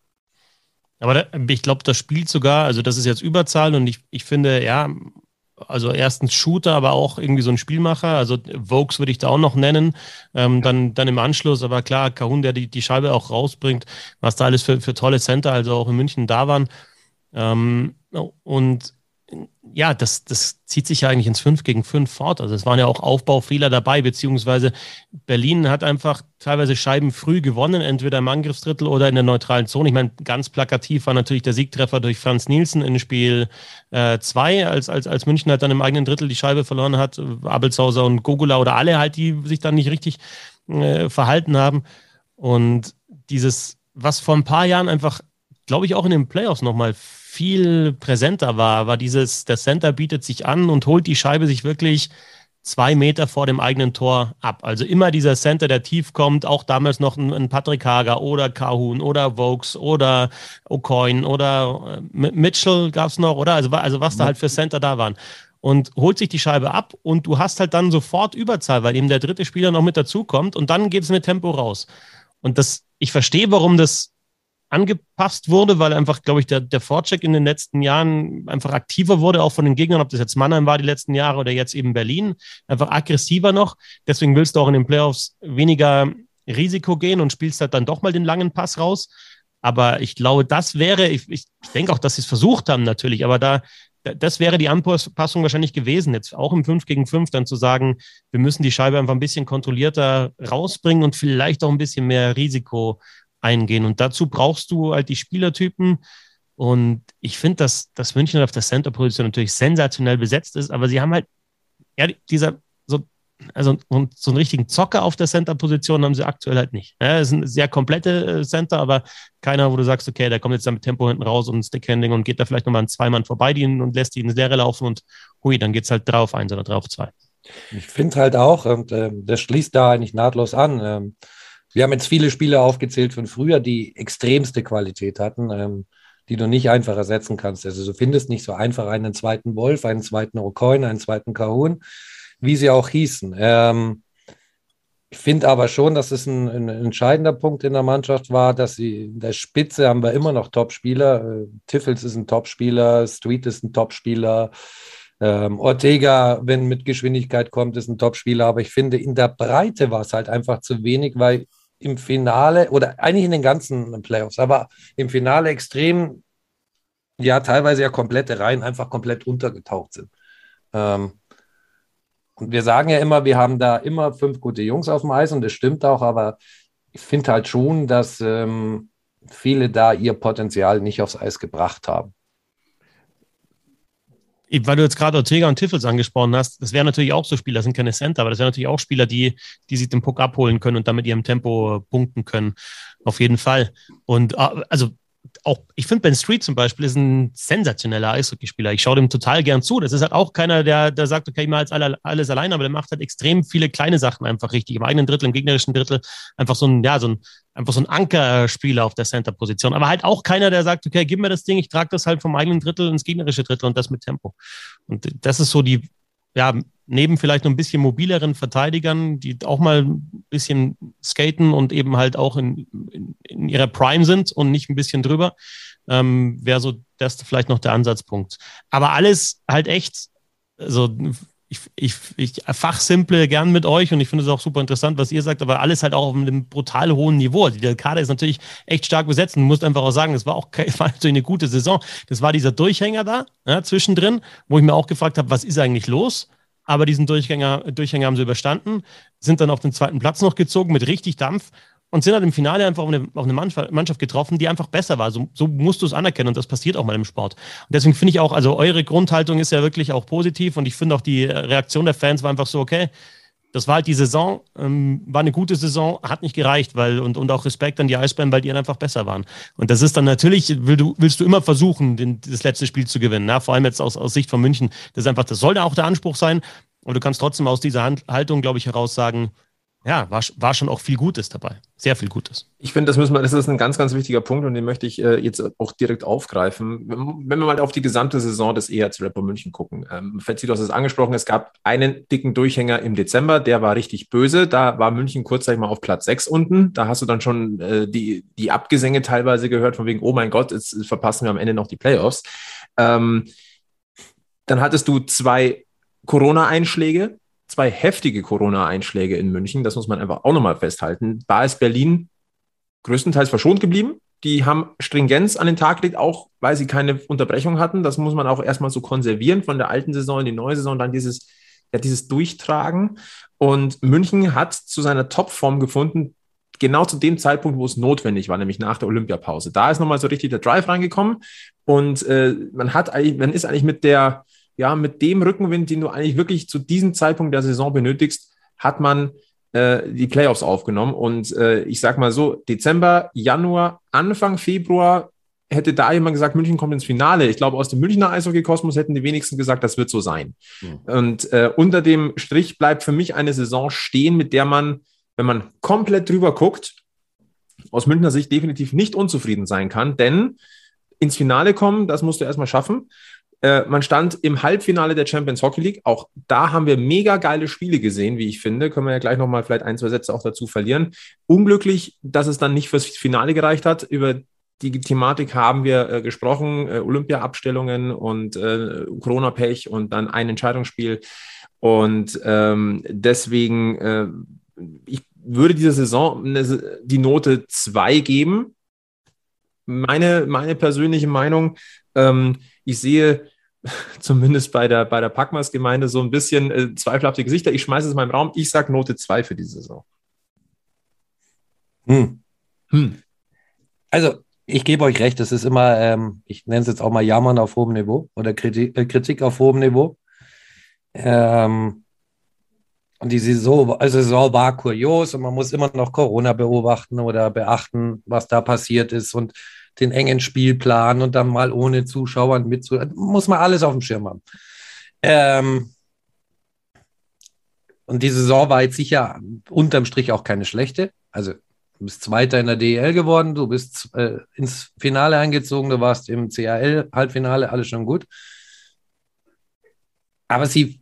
Aber da, ich glaube, das spielt sogar, also das ist jetzt Überzahl und ich, ich finde, ja, also erstens Shooter, aber auch irgendwie so ein Spielmacher. Also Vokes würde ich da auch noch nennen. Ähm, dann, dann im Anschluss, aber klar, Kahun, der die, die Scheibe auch rausbringt, was da alles für, für tolle Center, also auch in München da waren. Ähm, und ja, das, das zieht sich ja eigentlich ins 5 gegen 5 fort. Also es waren ja auch Aufbaufehler dabei, beziehungsweise Berlin hat einfach teilweise Scheiben früh gewonnen, entweder im Angriffsdrittel oder in der neutralen Zone. Ich meine, ganz plakativ war natürlich der Siegtreffer durch Franz Nielsen in Spiel 2, äh, als, als, als München halt dann im eigenen Drittel die Scheibe verloren hat. Abelshauser und Gogula oder alle halt, die sich dann nicht richtig äh, verhalten haben. Und dieses, was vor ein paar Jahren einfach, glaube ich, auch in den Playoffs nochmal viel präsenter war, war dieses, der Center bietet sich an und holt die Scheibe sich wirklich zwei Meter vor dem eigenen Tor ab. Also immer dieser Center, der tief kommt, auch damals noch ein, Patrick Hager oder Kahun oder Vokes oder O'Coin oder äh, Mitchell gab es noch, oder? Also, also was da halt für Center da waren. Und holt sich die Scheibe ab und du hast halt dann sofort Überzahl, weil eben der dritte Spieler noch mit dazukommt und dann geht es mit Tempo raus. Und das, ich verstehe, warum das angepasst wurde, weil einfach, glaube ich, der, der Vorcheck in den letzten Jahren einfach aktiver wurde, auch von den Gegnern, ob das jetzt Mannheim war die letzten Jahre oder jetzt eben Berlin, einfach aggressiver noch. Deswegen willst du auch in den Playoffs weniger Risiko gehen und spielst halt dann doch mal den langen Pass raus. Aber ich glaube, das wäre, ich, ich denke auch, dass sie es versucht haben natürlich, aber da, das wäre die Anpassung wahrscheinlich gewesen, jetzt auch im 5 gegen 5 dann zu sagen, wir müssen die Scheibe einfach ein bisschen kontrollierter rausbringen und vielleicht auch ein bisschen mehr Risiko eingehen. Und dazu brauchst du halt die Spielertypen. Und ich finde, dass, dass München auf der Center-Position natürlich sensationell besetzt ist, aber sie haben halt, ja, dieser, so, also so einen richtigen Zocker auf der Center-Position haben sie aktuell halt nicht. Ja, es sind sehr komplette äh, Center, aber keiner, wo du sagst, okay, der kommt jetzt da mit Tempo hinten raus und Stickhandling und geht da vielleicht nochmal ein Zweimann vorbei die und lässt die in die Leere laufen und hui, dann geht es halt drauf eins oder drauf zwei. Ich finde halt auch, und äh, das schließt da eigentlich nahtlos an, ähm, wir haben jetzt viele Spiele aufgezählt von früher, die extremste Qualität hatten, ähm, die du nicht einfach ersetzen kannst. Also du findest nicht so einfach einen zweiten Wolf, einen zweiten O'Coin, einen zweiten Kahun, wie sie auch hießen. Ähm, ich finde aber schon, dass es ein, ein, entscheidender Punkt in der Mannschaft war, dass sie in der Spitze haben wir immer noch Topspieler. Äh, Tiffels ist ein Topspieler, Street ist ein Topspieler. Ähm, Ortega, wenn mit Geschwindigkeit kommt, ist ein Topspieler, aber ich finde, in der Breite war es halt einfach zu wenig, weil im Finale oder eigentlich in den ganzen Playoffs, aber im Finale extrem, ja, teilweise ja komplette Reihen einfach komplett untergetaucht sind. Ähm, und wir sagen ja immer, wir haben da immer fünf gute Jungs auf dem Eis und das stimmt auch, aber ich finde halt schon, dass ähm, viele da ihr Potenzial nicht aufs Eis gebracht haben weil du jetzt gerade Ortega und Tiffels angesprochen hast, das wären natürlich auch so Spieler, das sind keine Center, aber das wären natürlich auch Spieler, die, die sich den Puck abholen können und damit ihrem Tempo punkten können. Auf jeden Fall. Und äh, also auch, ich finde Ben Street zum Beispiel ist ein sensationeller Eishockeyspieler. Ich schaue dem total gern zu. Das ist halt auch keiner, der, der sagt, okay, ich mache jetzt alle, alles alleine, aber der macht halt extrem viele kleine Sachen einfach richtig. Im eigenen Drittel, im gegnerischen Drittel einfach so ein, ja, so ein, einfach so ein Ankerspieler auf der Center-Position. Aber halt auch keiner, der sagt, okay, gib mir das Ding, ich trage das halt vom eigenen Drittel ins gegnerische Drittel und das mit Tempo. Und das ist so die, ja, neben vielleicht noch ein bisschen mobileren Verteidigern, die auch mal ein bisschen skaten und eben halt auch in, in, in ihrer Prime sind und nicht ein bisschen drüber, ähm, wäre so das vielleicht noch der Ansatzpunkt. Aber alles halt echt, also ich, ich, ich fachsimple gern mit euch und ich finde es auch super interessant, was ihr sagt, aber alles halt auch auf einem brutal hohen Niveau. Also der Kader ist natürlich echt stark besetzt und du musst einfach auch sagen, es war auch war natürlich eine gute Saison. Das war dieser Durchhänger da ja, zwischendrin, wo ich mir auch gefragt habe, was ist eigentlich los? Aber diesen Durchhänger, Durchhänger haben sie überstanden, sind dann auf den zweiten Platz noch gezogen mit richtig Dampf und sind halt im Finale einfach auf eine, auf eine Mannschaft getroffen, die einfach besser war. So, so musst du es anerkennen und das passiert auch mal im Sport. Und deswegen finde ich auch, also eure Grundhaltung ist ja wirklich auch positiv und ich finde auch die Reaktion der Fans war einfach so, okay, das war halt die Saison, ähm, war eine gute Saison, hat nicht gereicht, weil und, und auch Respekt an die Eisbären, weil die einfach besser waren. Und das ist dann natürlich, will du, willst du immer versuchen, den, das letzte Spiel zu gewinnen. Na? Vor allem jetzt aus, aus Sicht von München. Das ist einfach, das sollte auch der Anspruch sein. Aber du kannst trotzdem aus dieser Haltung, glaube ich, heraus sagen, ja, war, war schon auch viel Gutes dabei. Sehr viel Gutes. Ich finde, das müssen wir, das ist ein ganz, ganz wichtiger Punkt und den möchte ich äh, jetzt auch direkt aufgreifen. Wenn wir mal auf die gesamte Saison des EHC Rapper München gucken. Ähm, du hast es angesprochen, es gab einen dicken Durchhänger im Dezember, der war richtig böse. Da war München kurzzeitig mal auf Platz 6 unten. Da hast du dann schon äh, die, die Abgesänge teilweise gehört, von wegen, oh mein Gott, jetzt verpassen wir am Ende noch die Playoffs. Ähm, dann hattest du zwei Corona-Einschläge, zwei heftige Corona-Einschläge in München. Das muss man einfach auch nochmal festhalten. Da ist Berlin größtenteils verschont geblieben. Die haben Stringenz an den Tag gelegt, auch weil sie keine Unterbrechung hatten. Das muss man auch erstmal so konservieren von der alten Saison in die neue Saison, dann dieses, ja, dieses Durchtragen. Und München hat zu seiner Topform gefunden, genau zu dem Zeitpunkt, wo es notwendig war, nämlich nach der Olympiapause. Da ist nochmal so richtig der Drive reingekommen und äh, man hat eigentlich, man ist eigentlich mit der, ja, mit dem Rückenwind, den du eigentlich wirklich zu diesem Zeitpunkt der Saison benötigst, hat man äh, die Playoffs aufgenommen. Und äh, ich sag mal so, Dezember, Januar, Anfang Februar hätte da jemand gesagt, München kommt ins Finale. Ich glaube, aus dem Münchner Eishockey-Kosmos hätten die wenigsten gesagt, das wird so sein. Mhm. Und äh, unter dem Strich bleibt für mich eine Saison stehen, mit der man, wenn man komplett drüber guckt, aus Münchner Sicht definitiv nicht unzufrieden sein kann, denn ins Finale kommen, das musst du erstmal schaffen. Äh, man stand im Halbfinale der Champions Hockey League. Auch da haben wir mega geile Spiele gesehen, wie ich finde. Können wir ja gleich nochmal vielleicht ein, zwei Sätze auch dazu verlieren. Unglücklich, dass es dann nicht fürs Finale gereicht hat. Über die Thematik haben wir äh, gesprochen, äh, Olympia-Abstellungen und äh, Corona-Pech und dann ein Entscheidungsspiel. Und ähm, deswegen, äh, ich würde dieser Saison eine, die Note 2 geben. Meine, meine persönliche Meinung, ähm, ich sehe zumindest bei der, bei der Packmas-Gemeinde so ein bisschen äh, zweifelhafte Gesichter. Ich schmeiße es mal im Raum. Ich sage Note 2 für diese Saison. Hm. Hm. Also, ich gebe euch recht, das ist immer, ähm, ich nenne es jetzt auch mal Jammern auf hohem Niveau oder Kritik, äh, Kritik auf hohem Niveau. Ähm, und die Saison, also Saison war kurios und man muss immer noch Corona beobachten oder beachten, was da passiert ist. Und den engen Spielplan und dann mal ohne Zuschauern mitzu. Muss man alles auf dem Schirm haben. Ähm, und die Saison war jetzt sicher unterm Strich auch keine schlechte. Also du bist Zweiter in der DEL geworden, du bist äh, ins Finale eingezogen, du warst im CAL-Halbfinale, alles schon gut. Aber sie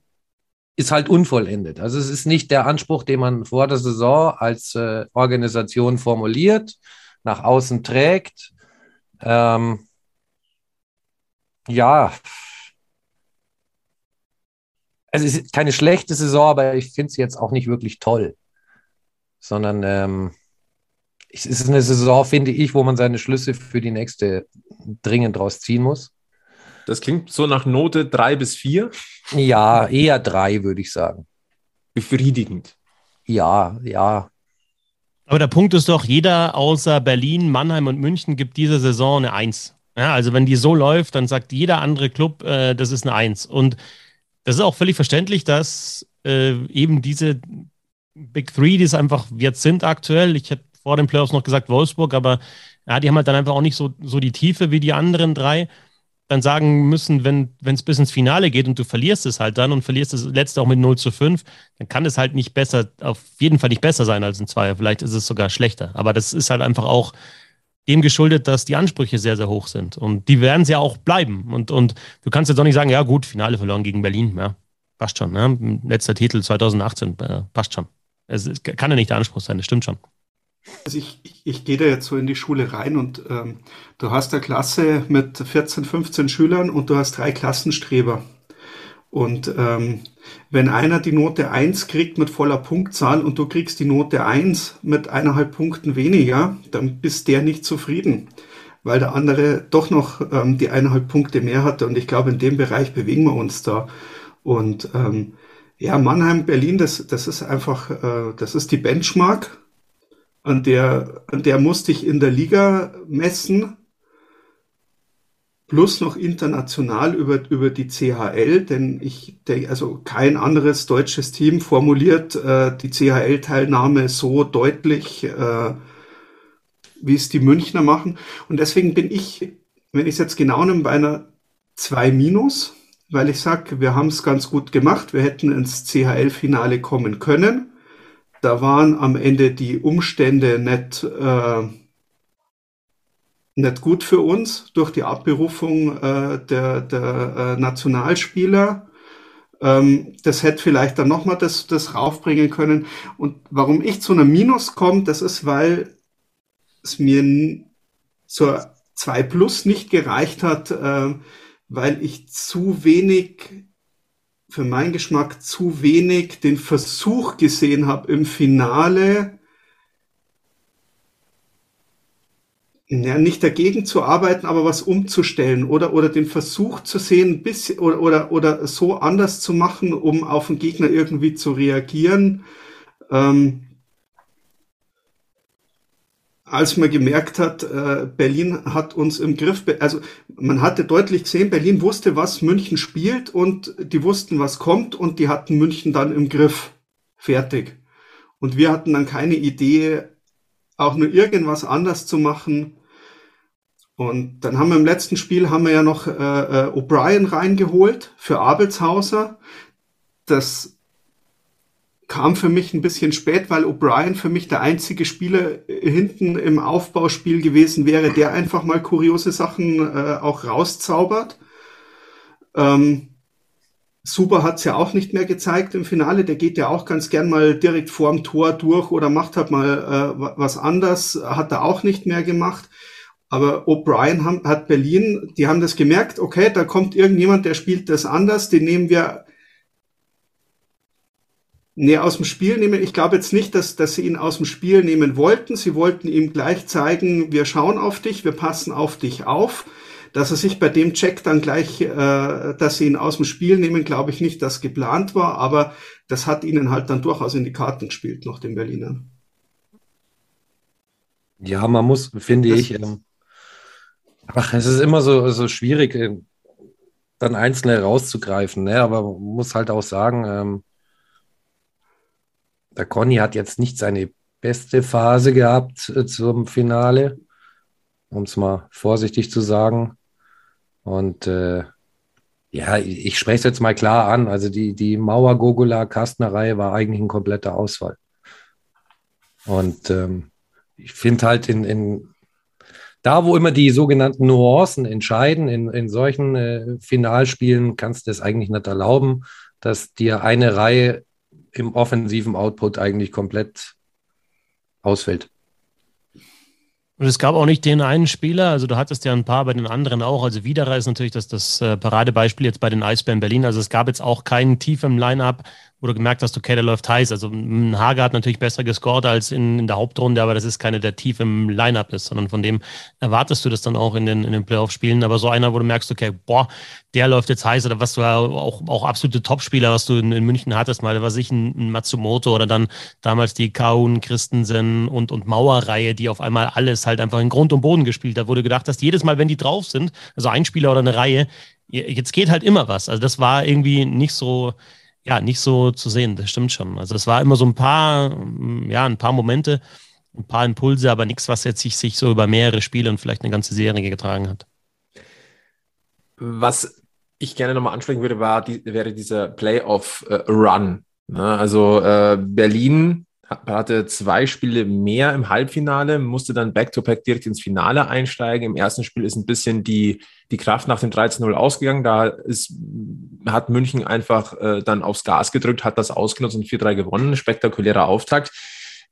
ist halt unvollendet. Also es ist nicht der Anspruch, den man vor der Saison als äh, Organisation formuliert, nach außen trägt ähm, ja, also es ist keine schlechte Saison, aber ich finde sie jetzt auch nicht wirklich toll. Sondern ähm, es ist eine Saison, finde ich, wo man seine Schlüsse für die nächste dringend draus ziehen muss. Das klingt so nach Note drei bis vier. Ja, eher drei, würde ich sagen. Befriedigend. Ja, ja. Aber der Punkt ist doch, jeder außer Berlin, Mannheim und München gibt diese Saison eine Eins. Ja, also wenn die so läuft, dann sagt jeder andere Club, äh, das ist eine Eins. Und das ist auch völlig verständlich, dass äh, eben diese Big Three, die es einfach jetzt sind aktuell, ich hätte vor den Playoffs noch gesagt Wolfsburg, aber ja, die haben halt dann einfach auch nicht so, so die Tiefe wie die anderen drei dann sagen müssen, wenn es bis ins Finale geht und du verlierst es halt dann und verlierst das letzte auch mit 0 zu 5, dann kann es halt nicht besser, auf jeden Fall nicht besser sein als ein Zweier. Vielleicht ist es sogar schlechter. Aber das ist halt einfach auch dem geschuldet, dass die Ansprüche sehr, sehr hoch sind. Und die werden es ja auch bleiben. Und, und du kannst jetzt auch nicht sagen, ja gut, Finale verloren gegen Berlin. Ja, passt schon. Ne? Letzter Titel 2018, äh, passt schon. Es kann ja nicht der Anspruch sein, das stimmt schon. Also ich, ich, ich gehe da jetzt so in die Schule rein und ähm, du hast eine Klasse mit 14, 15 Schülern und du hast drei Klassenstreber. Und ähm, wenn einer die Note 1 kriegt mit voller Punktzahl und du kriegst die Note 1 mit eineinhalb Punkten weniger, dann bist der nicht zufrieden, weil der andere doch noch ähm, die eineinhalb Punkte mehr hatte. Und ich glaube, in dem Bereich bewegen wir uns da. Und ähm, ja, Mannheim, Berlin, das, das ist einfach, äh, das ist die Benchmark an der, an der musste ich in der Liga messen plus noch international über, über die CHL, denn ich denke, also kein anderes deutsches Team formuliert äh, die CHL-Teilnahme so deutlich, äh, wie es die Münchner machen. Und deswegen bin ich, wenn ich es jetzt genau nehme, bei einer 2 minus, weil ich sage, wir haben es ganz gut gemacht, wir hätten ins CHL-Finale kommen können. Da waren am Ende die Umstände nicht äh, nicht gut für uns durch die Abberufung äh, der, der äh, Nationalspieler. Ähm, das hätte vielleicht dann nochmal das, das raufbringen können. Und warum ich zu einer Minus komme, das ist, weil es mir zur 2 Plus nicht gereicht hat, äh, weil ich zu wenig, für meinen Geschmack, zu wenig den Versuch gesehen habe im Finale, ja, nicht dagegen zu arbeiten, aber was umzustellen oder, oder den Versuch zu sehen, bisschen, oder, oder, oder so anders zu machen, um auf den Gegner irgendwie zu reagieren. Ähm, als man gemerkt hat, äh, Berlin hat uns im Griff, also man hatte deutlich gesehen, Berlin wusste, was München spielt und die wussten, was kommt und die hatten München dann im Griff. Fertig. Und wir hatten dann keine Idee, auch nur irgendwas anders zu machen. Und dann haben wir im letzten Spiel haben wir ja noch äh, äh, O'Brien reingeholt für Abelshauser. Das kam für mich ein bisschen spät, weil O'Brien für mich der einzige Spieler hinten im Aufbauspiel gewesen wäre, der einfach mal kuriose Sachen äh, auch rauszaubert. Ähm, Super hat's ja auch nicht mehr gezeigt im Finale. Der geht ja auch ganz gern mal direkt vorm Tor durch oder macht halt mal äh, was anders. Hat er auch nicht mehr gemacht. Aber O'Brien hat Berlin, die haben das gemerkt, okay, da kommt irgendjemand, der spielt das anders, den nehmen wir nee, aus dem Spiel nehmen. Ich glaube jetzt nicht, dass, dass sie ihn aus dem Spiel nehmen wollten. Sie wollten ihm gleich zeigen, wir schauen auf dich, wir passen auf dich auf. Dass er sich bei dem Check dann gleich, äh, dass sie ihn aus dem Spiel nehmen, glaube ich nicht, dass geplant war, aber das hat ihnen halt dann durchaus in die Karten gespielt, noch den Berlinern. Ja, man muss, finde das ich, ähm, Ach, es ist immer so, so schwierig, äh, dann einzelne rauszugreifen, ne? aber man muss halt auch sagen, ähm, der Conny hat jetzt nicht seine beste Phase gehabt äh, zum Finale, um es mal vorsichtig zu sagen. Und äh, ja, ich, ich spreche es jetzt mal klar an. Also die, die Mauer-Gogula-Kastner-Reihe war eigentlich ein kompletter Ausfall. Und ähm, ich finde halt in, in da, wo immer die sogenannten Nuancen entscheiden, in, in solchen äh, Finalspielen kannst du es eigentlich nicht erlauben, dass dir eine Reihe im offensiven Output eigentlich komplett ausfällt. Und es gab auch nicht den einen Spieler, also du hattest ja ein paar bei den anderen auch. Also Wiederer ist natürlich das, das äh, Paradebeispiel jetzt bei den Eisbären Berlin. Also es gab jetzt auch keinen Tief im Line-Up, wo du gemerkt hast, okay, der läuft heiß. Also Hager hat natürlich besser gescored als in, in der Hauptrunde, aber das ist keine, der tief im Lineup ist, sondern von dem erwartest du das dann auch in den, in den Playoff-Spielen. Aber so einer, wo du merkst, okay, boah, der läuft jetzt heiß oder was du auch, auch absolute Topspieler, was du in, in München hattest, mal, was ich, ein, ein Matsumoto oder dann damals die Kaun, Christensen und, und Mauer-Reihe, die auf einmal alles halt einfach in Grund und Boden gespielt hat, wo du gedacht hast, jedes Mal, wenn die drauf sind, also ein Spieler oder eine Reihe, jetzt geht halt immer was. Also das war irgendwie nicht so, ja, nicht so zu sehen, das stimmt schon. Also es war immer so ein paar, mm, ja, ein paar Momente, ein paar Impulse, aber nichts, was jetzt sich, sich so über mehrere Spiele und vielleicht eine ganze Serie getragen hat. Was ich gerne nochmal ansprechen würde, war, die, wäre dieser Playoff-Run. Ne? Also äh, Berlin hatte zwei Spiele mehr im Halbfinale, musste dann back-to-back -back direkt ins Finale einsteigen. Im ersten Spiel ist ein bisschen die, die Kraft nach dem 13-0 ausgegangen. Da ist, hat München einfach äh, dann aufs Gas gedrückt, hat das ausgenutzt und 4-3 gewonnen. Spektakulärer Auftakt.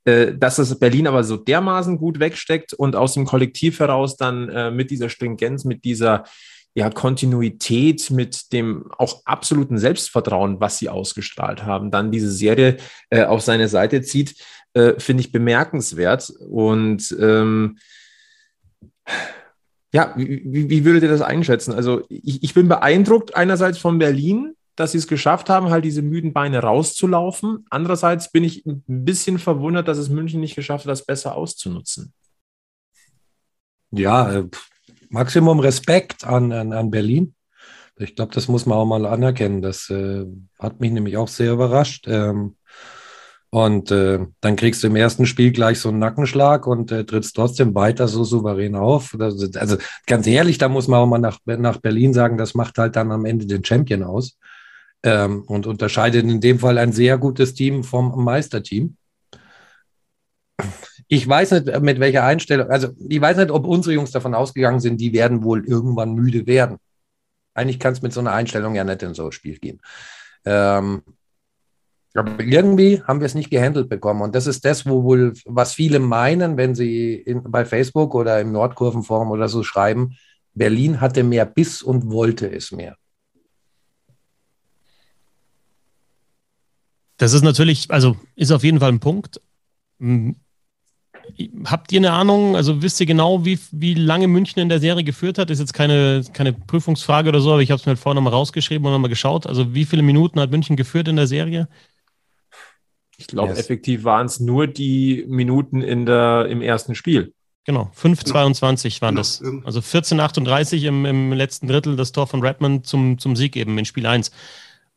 Äh, dass das Berlin aber so dermaßen gut wegsteckt und aus dem Kollektiv heraus dann äh, mit dieser Stringenz, mit dieser ja, Kontinuität, mit dem auch absoluten Selbstvertrauen, was sie ausgestrahlt haben, dann diese Serie äh, auf seine Seite zieht, äh, finde ich bemerkenswert. Und ähm, ja, wie, wie, würdet ihr das einschätzen? Also ich, ich bin beeindruckt einerseits von Berlin, dass sie es geschafft haben, halt diese müden Beine rauszulaufen. Andererseits bin ich ein bisschen verwundert, dass es München nicht geschafft hat, das besser auszunutzen. Ja, äh, Maximum Respekt an, an, an Berlin. Ich glaube, das muss man auch mal anerkennen. Das äh, hat mich nämlich auch sehr überrascht. Ähm, und äh, dann kriegst du im ersten Spiel gleich so einen Nackenschlag und äh, trittst trotzdem weiter so souverän auf. Also, also ganz ehrlich, da muss man auch mal nach, nach Berlin sagen, das macht halt dann am Ende den Champion aus ähm, und unterscheidet in dem Fall ein sehr gutes Team vom Meisterteam. Ich weiß nicht, mit welcher Einstellung, also ich weiß nicht, ob unsere Jungs davon ausgegangen sind, die werden wohl irgendwann müde werden. Eigentlich kann es mit so einer Einstellung ja nicht in so ein Spiel gehen. Ähm, aber irgendwie haben wir es nicht gehandelt bekommen. Und das ist das, wo wohl, was viele meinen, wenn sie in, bei Facebook oder im Nordkurvenforum oder so schreiben, Berlin hatte mehr Biss und wollte es mehr. Das ist natürlich, also ist auf jeden Fall ein Punkt. Habt ihr eine Ahnung, also wisst ihr genau, wie, wie lange München in der Serie geführt hat? Ist jetzt keine, keine Prüfungsfrage oder so, aber ich habe es mir halt vorher nochmal rausgeschrieben und nochmal geschaut. Also wie viele Minuten hat München geführt in der Serie? Ich glaube, yes. effektiv waren es nur die Minuten in der, im ersten Spiel. Genau, 5,22 waren das. Also 14,38 im, im letzten Drittel das Tor von Redmond zum, zum Sieg eben in Spiel 1.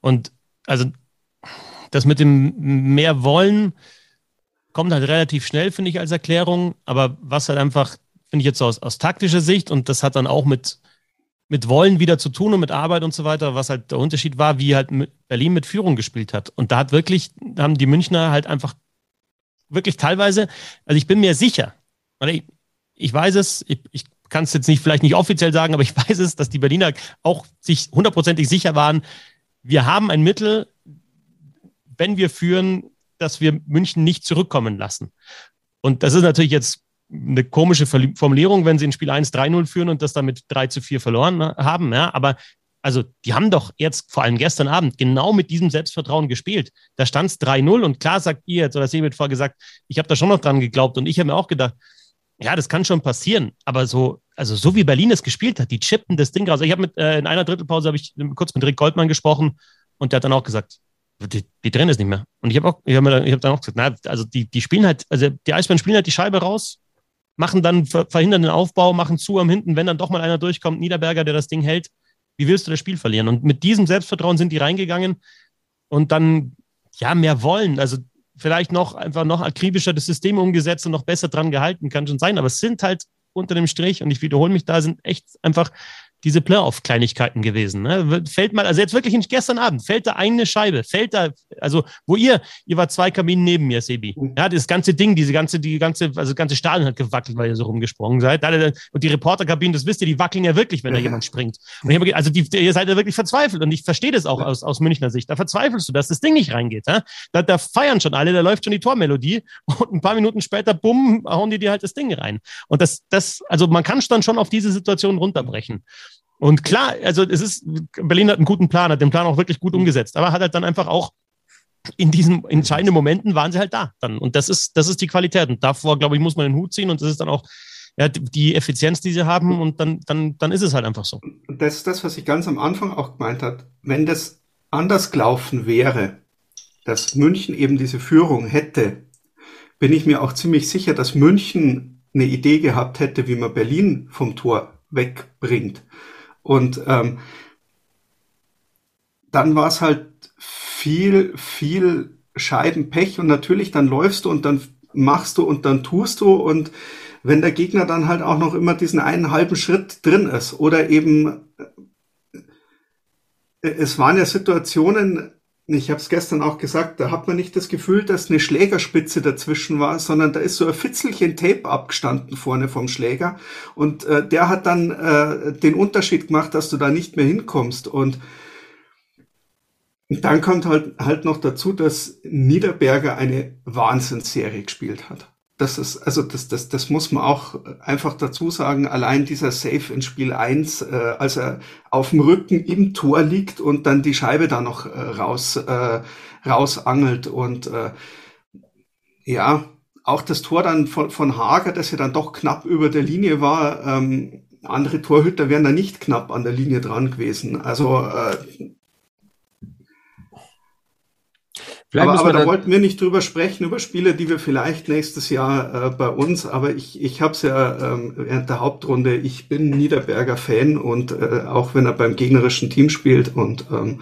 Und also das mit dem mehr Wollen kommt halt relativ schnell, finde ich, als Erklärung. Aber was halt einfach, finde ich jetzt so aus, aus taktischer Sicht, und das hat dann auch mit, mit Wollen wieder zu tun und mit Arbeit und so weiter, was halt der Unterschied war, wie halt Berlin mit Führung gespielt hat. Und da hat wirklich, haben die Münchner halt einfach wirklich teilweise, also ich bin mir sicher, ich, ich weiß es, ich, ich kann es jetzt nicht, vielleicht nicht offiziell sagen, aber ich weiß es, dass die Berliner auch sich hundertprozentig sicher waren, wir haben ein Mittel, wenn wir führen, dass wir München nicht zurückkommen lassen. Und das ist natürlich jetzt eine komische Formulierung, wenn sie in Spiel 1 3-0 führen und das damit 3 zu 4 verloren ne, haben. Ja, aber also die haben doch jetzt vor allem gestern Abend genau mit diesem Selbstvertrauen gespielt. Da stand es 3-0 und klar sagt ihr jetzt, oder wird vorher gesagt, ich habe da schon noch dran geglaubt und ich habe mir auch gedacht, ja, das kann schon passieren, aber so, also so wie Berlin es gespielt hat, die chippen das Ding raus. Ich habe mit äh, in einer Drittelpause habe ich kurz mit Rick Goldmann gesprochen und der hat dann auch gesagt, die, die drehen es nicht mehr. Und ich habe auch, ich habe hab dann auch gesagt, na, also die, die spielen halt, also die Eisbären spielen halt die Scheibe raus, machen dann, verhindern den Aufbau, machen zu am Hinten, wenn dann doch mal einer durchkommt, Niederberger, der das Ding hält, wie willst du das Spiel verlieren? Und mit diesem Selbstvertrauen sind die reingegangen und dann, ja, mehr wollen. Also vielleicht noch einfach noch akribischer das System umgesetzt und noch besser dran gehalten, kann schon sein. Aber es sind halt unter dem Strich, und ich wiederhole mich da, sind echt einfach diese Playoff-Kleinigkeiten gewesen. Ne? Fällt mal, also jetzt wirklich gestern Abend, fällt da eine Scheibe, fällt da, also wo ihr, ihr war zwei Kabinen neben mir, Sebi. Mhm. Ja, das ganze Ding, diese ganze, die ganze, also das ganze Stadion hat gewackelt, weil ihr so rumgesprungen seid. Und die Reporterkabinen, das wisst ihr, die wackeln ja wirklich, wenn da jemand springt. Und ich habe, also die, ihr seid ja wirklich verzweifelt und ich verstehe das auch aus, aus Münchner Sicht. Da verzweifelst du, dass das Ding nicht reingeht. Ja? Da, da feiern schon alle, da läuft schon die Tormelodie und ein paar Minuten später, bumm, hauen die dir halt das Ding rein. Und das, das, also man kann es dann schon auf diese Situation runterbrechen. Und klar, also es ist, Berlin hat einen guten Plan, hat den Plan auch wirklich gut umgesetzt, aber hat halt dann einfach auch in diesen entscheidenden Momenten waren sie halt da dann. Und das ist, das ist die Qualität. Und davor, glaube ich, muss man den Hut ziehen und das ist dann auch ja, die Effizienz, die sie haben und dann, dann, dann ist es halt einfach so. Das ist das, was ich ganz am Anfang auch gemeint habe. Wenn das anders gelaufen wäre, dass München eben diese Führung hätte, bin ich mir auch ziemlich sicher, dass München eine Idee gehabt hätte, wie man Berlin vom Tor wegbringt. Und ähm, dann war es halt viel, viel Scheibenpech und natürlich dann läufst du und dann machst du und dann tust du. Und wenn der Gegner dann halt auch noch immer diesen einen halben Schritt drin ist oder eben äh, es waren ja Situationen, ich habe es gestern auch gesagt, da hat man nicht das Gefühl, dass eine Schlägerspitze dazwischen war, sondern da ist so ein Fitzelchen Tape abgestanden vorne vom Schläger. Und äh, der hat dann äh, den Unterschied gemacht, dass du da nicht mehr hinkommst. Und dann kommt halt, halt noch dazu, dass Niederberger eine Wahnsinnsserie gespielt hat das ist, also das, das, das muss man auch einfach dazu sagen, allein dieser Save in Spiel 1, äh, als er auf dem Rücken im Tor liegt und dann die Scheibe da noch äh, raus, äh, rausangelt und äh, ja, auch das Tor dann von, von Hager, das ja dann doch knapp über der Linie war, ähm, andere Torhüter wären da nicht knapp an der Linie dran gewesen. Also äh, Vielleicht aber, aber da wollten wir nicht drüber sprechen, über Spiele, die wir vielleicht nächstes Jahr äh, bei uns, aber ich, ich habe es ja ähm, während der Hauptrunde, ich bin Niederberger Fan und äh, auch wenn er beim gegnerischen Team spielt und ähm,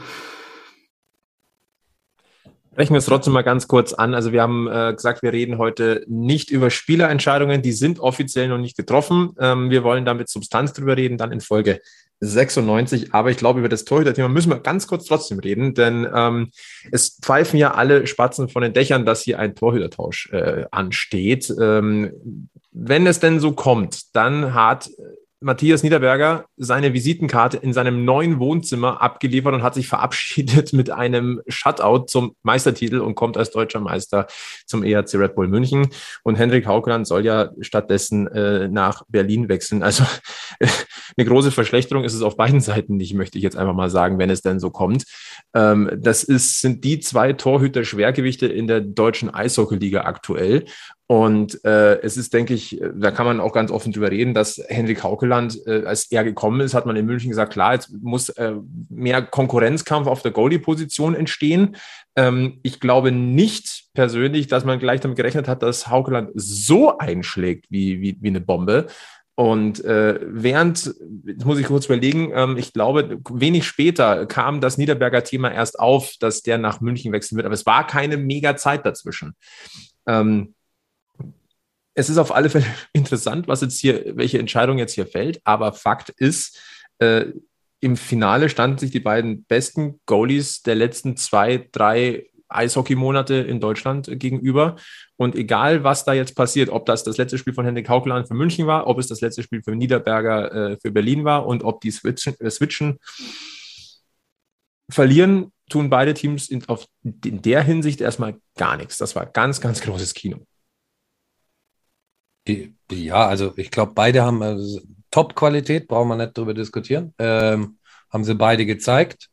Sprechen wir es trotzdem mal ganz kurz an. Also wir haben äh, gesagt, wir reden heute nicht über Spielerentscheidungen, die sind offiziell noch nicht getroffen. Ähm, wir wollen da mit Substanz drüber reden, dann in Folge 96. Aber ich glaube, über das Torhüter-Thema müssen wir ganz kurz trotzdem reden, denn ähm, es pfeifen ja alle Spatzen von den Dächern, dass hier ein Torhütertausch äh, ansteht. Ähm, wenn es denn so kommt, dann hat Matthias Niederberger seine Visitenkarte in seinem neuen Wohnzimmer abgeliefert und hat sich verabschiedet mit einem Shutout zum Meistertitel und kommt als deutscher Meister zum ERC Red Bull München. Und Hendrik Haukeland soll ja stattdessen äh, nach Berlin wechseln. Also eine große Verschlechterung ist es auf beiden Seiten nicht, möchte ich jetzt einfach mal sagen, wenn es denn so kommt. Ähm, das ist, sind die zwei Torhüter Schwergewichte in der deutschen Eishockeyliga aktuell. Und äh, es ist, denke ich, da kann man auch ganz offen drüber reden, dass Henrik Haukeland, äh, als er gekommen ist, hat man in München gesagt, klar, jetzt muss äh, mehr Konkurrenzkampf auf der Goalie-Position entstehen. Ähm, ich glaube nicht persönlich, dass man gleich damit gerechnet hat, dass Haukeland so einschlägt wie, wie, wie eine Bombe. Und äh, während, jetzt muss ich kurz überlegen, ähm, ich glaube, wenig später kam das Niederberger Thema erst auf, dass der nach München wechseln wird, aber es war keine mega Zeit dazwischen. Ähm, es ist auf alle Fälle interessant, was jetzt hier, welche Entscheidung jetzt hier fällt. Aber Fakt ist, äh, im Finale standen sich die beiden besten Goalies der letzten zwei, drei Eishockey-Monate in Deutschland gegenüber. Und egal, was da jetzt passiert, ob das das letzte Spiel von Henrik Haukeland für München war, ob es das letzte Spiel für Niederberger äh, für Berlin war und ob die switchen, äh, switchen verlieren, tun beide Teams in, auf, in der Hinsicht erstmal gar nichts. Das war ganz, ganz großes Kino. Ja, also ich glaube, beide haben also Top-Qualität, brauchen wir nicht drüber diskutieren. Ähm, haben sie beide gezeigt.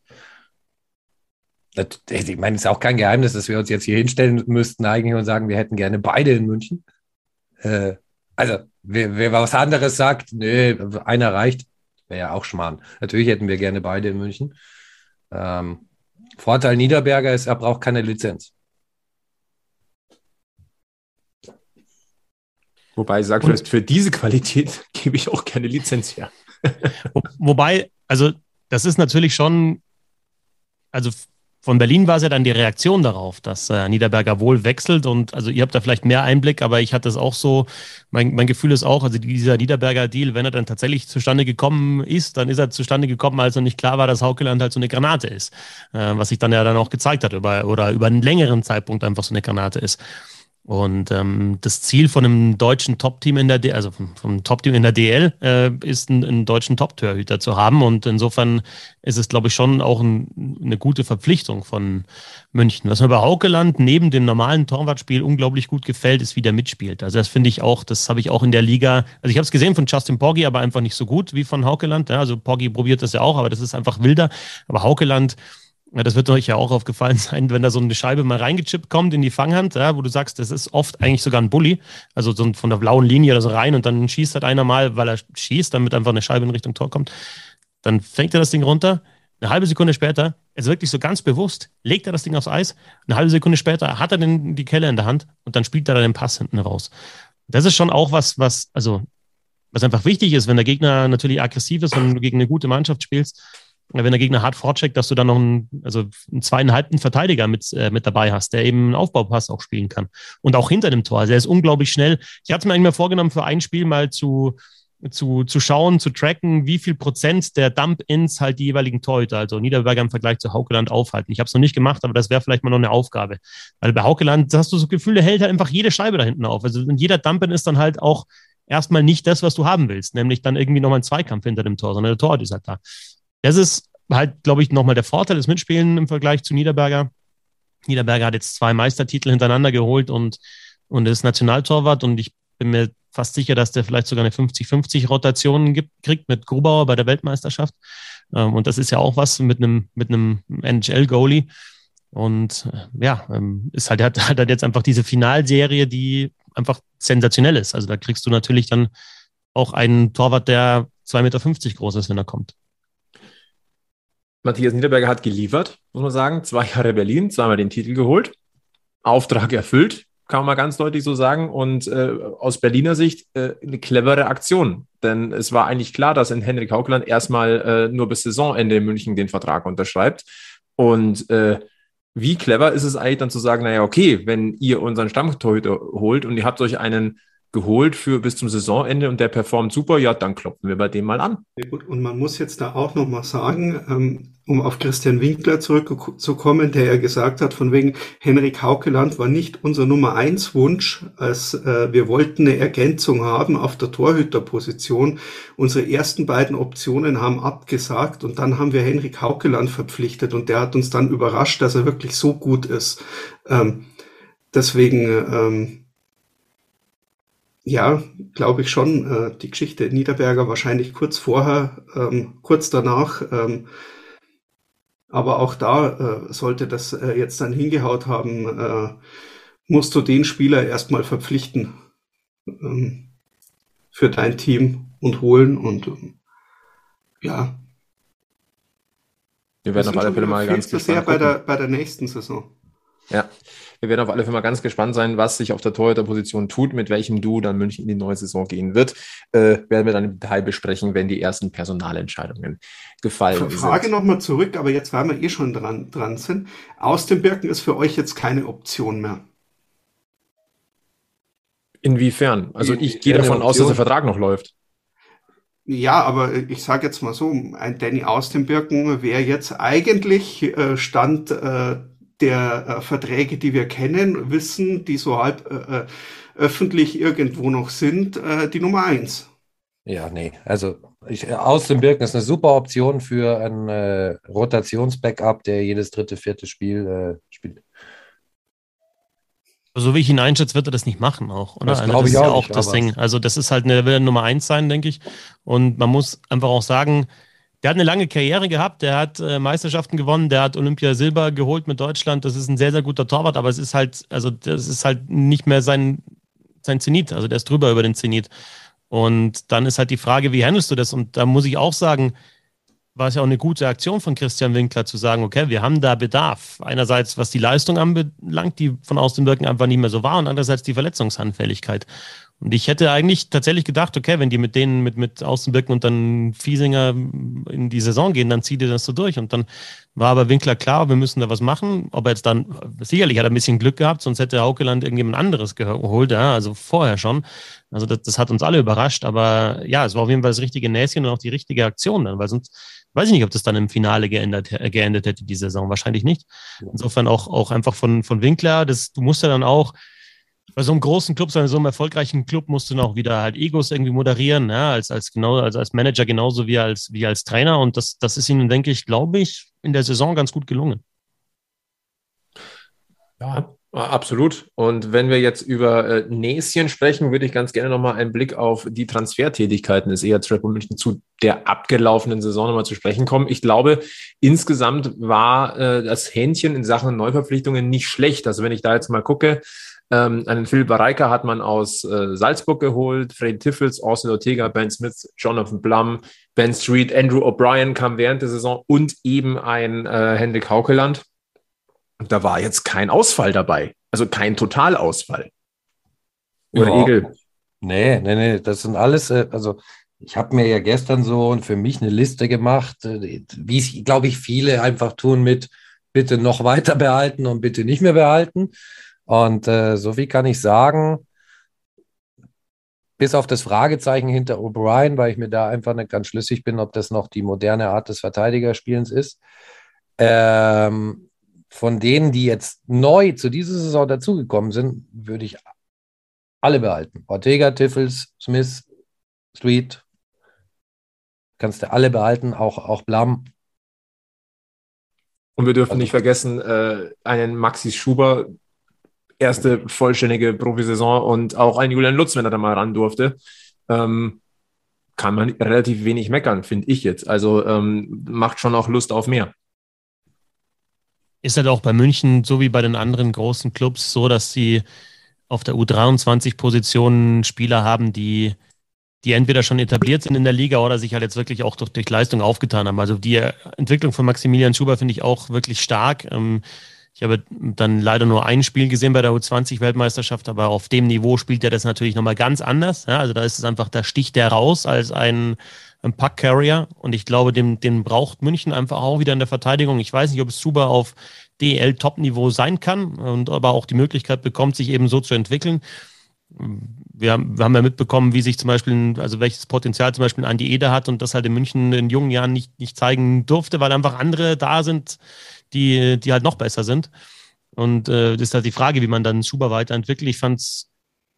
Das, ich meine, es ist auch kein Geheimnis, dass wir uns jetzt hier hinstellen müssten eigentlich und sagen, wir hätten gerne beide in München. Äh, also, wer, wer, was anderes sagt, nö, einer reicht, wäre ja auch Schmarrn. Natürlich hätten wir gerne beide in München. Ähm, Vorteil Niederberger ist, er braucht keine Lizenz. Wobei ich sage, für diese Qualität gebe ich auch keine Lizenz her. Wobei, also das ist natürlich schon, also von Berlin war es ja dann die Reaktion darauf, dass äh, Niederberger wohl wechselt und also ihr habt da vielleicht mehr Einblick, aber ich hatte es auch so, mein, mein Gefühl ist auch, also dieser Niederberger Deal, wenn er dann tatsächlich zustande gekommen ist, dann ist er zustande gekommen, als noch nicht klar war, dass Haukeland halt so eine Granate ist, äh, was sich dann ja dann auch gezeigt hat über, oder über einen längeren Zeitpunkt einfach so eine Granate ist. Und ähm, das Ziel von einem deutschen Top-Team in der, D also vom, vom Top-Team in der DL, äh, ist einen, einen deutschen Top-Torhüter zu haben. Und insofern ist es, glaube ich, schon auch ein, eine gute Verpflichtung von München. Was mir bei Haukeland neben dem normalen Torwartspiel unglaublich gut gefällt, ist, wie der mitspielt. Also das finde ich auch, das habe ich auch in der Liga. Also ich habe es gesehen von Justin Poggi, aber einfach nicht so gut wie von Haukeland. Ja, also Poggi probiert das ja auch, aber das ist einfach wilder. Aber Haukeland ja, das wird euch ja auch aufgefallen sein, wenn da so eine Scheibe mal reingechippt kommt in die Fanghand, ja, wo du sagst, das ist oft eigentlich sogar ein Bully, also so von der blauen Linie oder so rein und dann schießt halt einer mal, weil er schießt, damit einfach eine Scheibe in Richtung Tor kommt. Dann fängt er das Ding runter. Eine halbe Sekunde später, also wirklich so ganz bewusst, legt er das Ding aufs Eis. Eine halbe Sekunde später hat er den, die Kelle in der Hand und dann spielt er dann den Pass hinten raus. Das ist schon auch was, was, also, was einfach wichtig ist, wenn der Gegner natürlich aggressiv ist und du gegen eine gute Mannschaft spielst wenn der Gegner hart vorcheckt, dass du dann noch einen, also einen zweieinhalbten Verteidiger mit, äh, mit dabei hast, der eben einen Aufbaupass auch spielen kann. Und auch hinter dem Tor. Also er ist unglaublich schnell. Ich hatte mir eigentlich mal vorgenommen, für ein Spiel mal zu, zu, zu schauen, zu tracken, wie viel Prozent der Dump-Ins halt die jeweiligen Torhüter, also Niederberger im Vergleich zu Haukeland aufhalten. Ich habe es noch nicht gemacht, aber das wäre vielleicht mal noch eine Aufgabe. Weil bei Haukeland hast du so das Gefühl, der hält halt einfach jede Scheibe da hinten auf. Also jeder Dump-In ist dann halt auch erstmal nicht das, was du haben willst, nämlich dann irgendwie nochmal ein Zweikampf hinter dem Tor, sondern der Torwart ist halt da. Das ist halt, glaube ich, nochmal der Vorteil des Mitspielen im Vergleich zu Niederberger. Niederberger hat jetzt zwei Meistertitel hintereinander geholt und, und ist Nationaltorwart und ich bin mir fast sicher, dass der vielleicht sogar eine 50-50 -Rotation gibt, kriegt mit Grubauer bei der Weltmeisterschaft. Ähm, und das ist ja auch was mit einem, mit einem NHL-Goalie. Und äh, ja, ähm, ist halt, hat, hat halt jetzt einfach diese Finalserie, die einfach sensationell ist. Also da kriegst du natürlich dann auch einen Torwart, der 2,50 Meter groß ist, wenn er kommt. Matthias Niederberger hat geliefert, muss man sagen. Zwei Jahre Berlin, zweimal den Titel geholt. Auftrag erfüllt, kann man ganz deutlich so sagen. Und äh, aus Berliner Sicht äh, eine clevere Aktion. Denn es war eigentlich klar, dass in Henrik Haukeland erstmal äh, nur bis Saisonende in München den Vertrag unterschreibt. Und äh, wie clever ist es eigentlich dann zu sagen, naja, okay, wenn ihr unseren Stammtorhüter holt und ihr habt euch einen geholt für bis zum Saisonende und der performt super, ja, dann klopfen wir bei dem mal an. Ja, gut, und man muss jetzt da auch noch mal sagen, ähm, um auf Christian Winkler zurückzukommen, der ja gesagt hat, von wegen Henrik Haukeland war nicht unser Nummer eins Wunsch, als äh, wir wollten eine Ergänzung haben auf der Torhüterposition. Unsere ersten beiden Optionen haben abgesagt und dann haben wir Henrik Haukeland verpflichtet und der hat uns dann überrascht, dass er wirklich so gut ist. Ähm, deswegen ähm, ja, glaube ich schon. Äh, die Geschichte Niederberger wahrscheinlich kurz vorher, ähm, kurz danach. Ähm, aber auch da äh, sollte das äh, jetzt dann hingehaut haben, äh, musst du den Spieler erstmal verpflichten ähm, für dein Team und holen. Und ähm, ja. Wir werden auf alle Fälle mal ganz gespannt. Sehr bei der, bei der nächsten Saison. Ja, wir werden auf alle Fälle mal ganz gespannt sein, was sich auf der Torhüterposition tut, mit welchem Du dann München in die neue Saison gehen wird. Äh, werden wir dann im Detail besprechen, wenn die ersten Personalentscheidungen gefallen Frage sind. Frage nochmal zurück, aber jetzt, weil wir eh schon dran, dran sind. Aus dem Birken ist für euch jetzt keine Option mehr. Inwiefern? Also ich gehe davon aus, dass der Vertrag noch läuft. Ja, aber ich sage jetzt mal so, ein Danny aus dem Birken wäre jetzt eigentlich äh, Stand äh, der äh, Verträge, die wir kennen, wissen, die so halb äh, äh, öffentlich irgendwo noch sind, äh, die Nummer eins. Ja, nee, also ich, aus dem Birken ist eine super Option für ein äh, Rotations-Backup, der jedes dritte, vierte Spiel äh, spielt. So wie ich ihn einschätze, wird er das nicht machen auch, oder? Das also, das ist ja auch nicht, das Ding. Also das ist halt eine, der will Nummer eins sein, denke ich. Und man muss einfach auch sagen, der hat eine lange Karriere gehabt, der hat äh, Meisterschaften gewonnen, der hat Olympia Silber geholt mit Deutschland. Das ist ein sehr, sehr guter Torwart, aber es ist halt, also das ist halt nicht mehr sein, sein Zenit. Also der ist drüber über den Zenit. Und dann ist halt die Frage, wie handelst du das? Und da muss ich auch sagen, war es ja auch eine gute Aktion von Christian Winkler zu sagen, okay, wir haben da Bedarf. Einerseits, was die Leistung anbelangt, die von aus dem Wirken einfach nicht mehr so war, und andererseits die Verletzungsanfälligkeit. Und ich hätte eigentlich tatsächlich gedacht, okay, wenn die mit denen, mit, mit Außenbirken und dann Fiesinger in die Saison gehen, dann zieht ihr das so durch. Und dann war aber Winkler klar, wir müssen da was machen. Ob er jetzt dann, sicherlich hat er ein bisschen Glück gehabt, sonst hätte Haukeland irgendjemand anderes geholt, ja, also vorher schon. Also das, das hat uns alle überrascht, aber ja, es war auf jeden Fall das richtige Näschen und auch die richtige Aktion dann, weil sonst weiß ich nicht, ob das dann im Finale geändert, äh, geendet hätte, die Saison. Wahrscheinlich nicht. Insofern auch, auch einfach von, von Winkler, das, du musst ja dann auch, bei so einem großen Club, so einem erfolgreichen Club musst du noch wieder halt Egos irgendwie moderieren, ja, als, als genau, als, als Manager genauso wie als, wie als Trainer. Und das, das ist ihnen, denke ich, glaube ich, in der Saison ganz gut gelungen. Ja, absolut. Und wenn wir jetzt über äh, Näschen sprechen, würde ich ganz gerne nochmal einen Blick auf die Transfertätigkeiten des EHC Red München zu der abgelaufenen Saison nochmal zu sprechen kommen. Ich glaube, insgesamt war äh, das Händchen in Sachen Neuverpflichtungen nicht schlecht. Also wenn ich da jetzt mal gucke, ähm, einen Phil Bareika hat man aus äh, Salzburg geholt, Freddy Tiffels, Austin Ortega, Ben Smith, Jonathan Blum, Ben Street, Andrew O'Brien kam während der Saison und eben ein äh, Hendrik Haukeland. Und da war jetzt kein Ausfall dabei, also kein Totalausfall. Oder ja. Egel? Nee, nee, nee, das sind alles, äh, also ich habe mir ja gestern so für mich eine Liste gemacht, äh, wie es, glaube ich, viele einfach tun mit bitte noch weiter behalten und bitte nicht mehr behalten. Und äh, so viel kann ich sagen, bis auf das Fragezeichen hinter O'Brien, weil ich mir da einfach nicht ganz schlüssig bin, ob das noch die moderne Art des Verteidigerspielens ist. Ähm, von denen, die jetzt neu zu dieser Saison dazugekommen sind, würde ich alle behalten. Ortega, Tiffels, Smith, Street, kannst du alle behalten, auch, auch Blam. Und wir dürfen also, nicht vergessen, äh, einen Maxi Schuber, erste vollständige Profisaison und auch ein Julian Lutz, wenn er da mal ran durfte, ähm, kann man relativ wenig meckern, finde ich jetzt. Also ähm, macht schon auch Lust auf mehr. Ist halt auch bei München, so wie bei den anderen großen Clubs, so, dass sie auf der U23-Position Spieler haben, die, die entweder schon etabliert sind in der Liga oder sich halt jetzt wirklich auch durch, durch Leistung aufgetan haben. Also die Entwicklung von Maximilian Schuber finde ich auch wirklich stark. Ähm, Ich habe dann leider nur ein Spiel gesehen bei der U20-Weltmeisterschaft, aber auf dem Niveau spielt er das natürlich nochmal ganz anders. Ja, also da ist es einfach, da sticht der raus als ein, ein Puck-Carrier und ich glaube, den, den braucht München einfach auch wieder in der Verteidigung. Ich weiß nicht, ob es super auf DL-Top-Niveau sein kann und aber auch die Möglichkeit bekommt, sich eben so zu entwickeln. Wir haben, wir haben ja mitbekommen, wie sich zum Beispiel, also welches Potenzial zum Beispiel Andi Eder hat und das halt in München in jungen Jahren nicht, nicht zeigen durfte, weil einfach andere da sind, die, die halt noch besser sind. Und äh, das ist halt die Frage, wie man dann Schuber weiterentwickelt. Ich fand es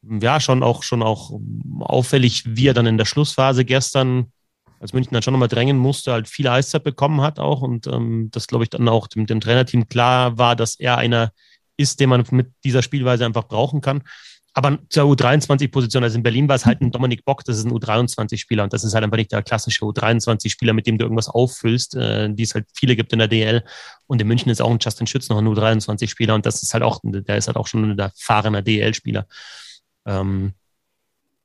ja schon auch, schon auch auffällig, wie er dann in der Schlussphase gestern, als München dann schon nochmal drängen musste, halt viel Eiszeit bekommen hat auch. Und ähm, das, glaube ich, dann auch dem, dem Trainerteam klar war, dass er einer ist, den man mit dieser Spielweise einfach brauchen kann. Aber zur U23-Position, also in Berlin war es halt ein Dominik Bock, das ist ein U23-Spieler und das ist halt einfach nicht der klassische U23-Spieler, mit dem du irgendwas auffüllst, äh, die es halt viele gibt in der DL. Und in München ist auch ein Justin Schütz noch ein U23-Spieler und das ist halt auch, der ist halt auch schon ein erfahrener DL-Spieler. Ähm,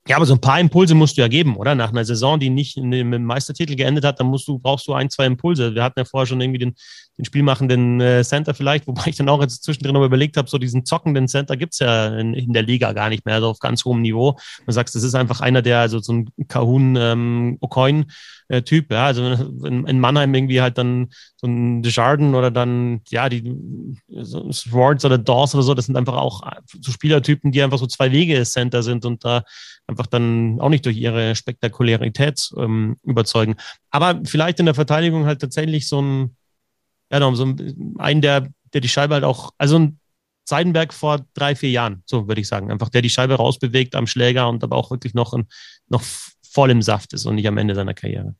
ja, aber so ein paar Impulse musst du ja geben, oder? Nach einer Saison, die nicht mit dem Meistertitel geendet hat, dann musst du, brauchst du ein, zwei Impulse. Wir hatten ja vorher schon irgendwie den, den spielmachenden äh, Center vielleicht, wobei ich dann auch jetzt zwischendrin noch überlegt habe, so diesen zockenden Center gibt's ja in, in, der Liga gar nicht mehr, also auf ganz hohem Niveau. Du sagst, das ist einfach einer, der, also so ein Kahun ähm, Ocoin, äh, Typ. Ja, also in, in, Mannheim irgendwie halt dann so ein Desjardins oder dann, ja, die so Swords oder Dawes oder so, das sind einfach auch so Spielertypen, die einfach so zwei Wege Center sind und da einfach dann auch nicht durch ihre Spektakularität ähm, überzeugen. Aber vielleicht in der Verteidigung halt tatsächlich so ein, ja, so ein, ein der, der die Scheibe halt auch, also ein Seidenberg vor drei, vier Jahren, so würde ich sagen. Einfach der die Scheibe rausbewegt am Schläger und aber auch wirklich noch, noch voll im Saft ist und nicht am Ende seiner Karriere.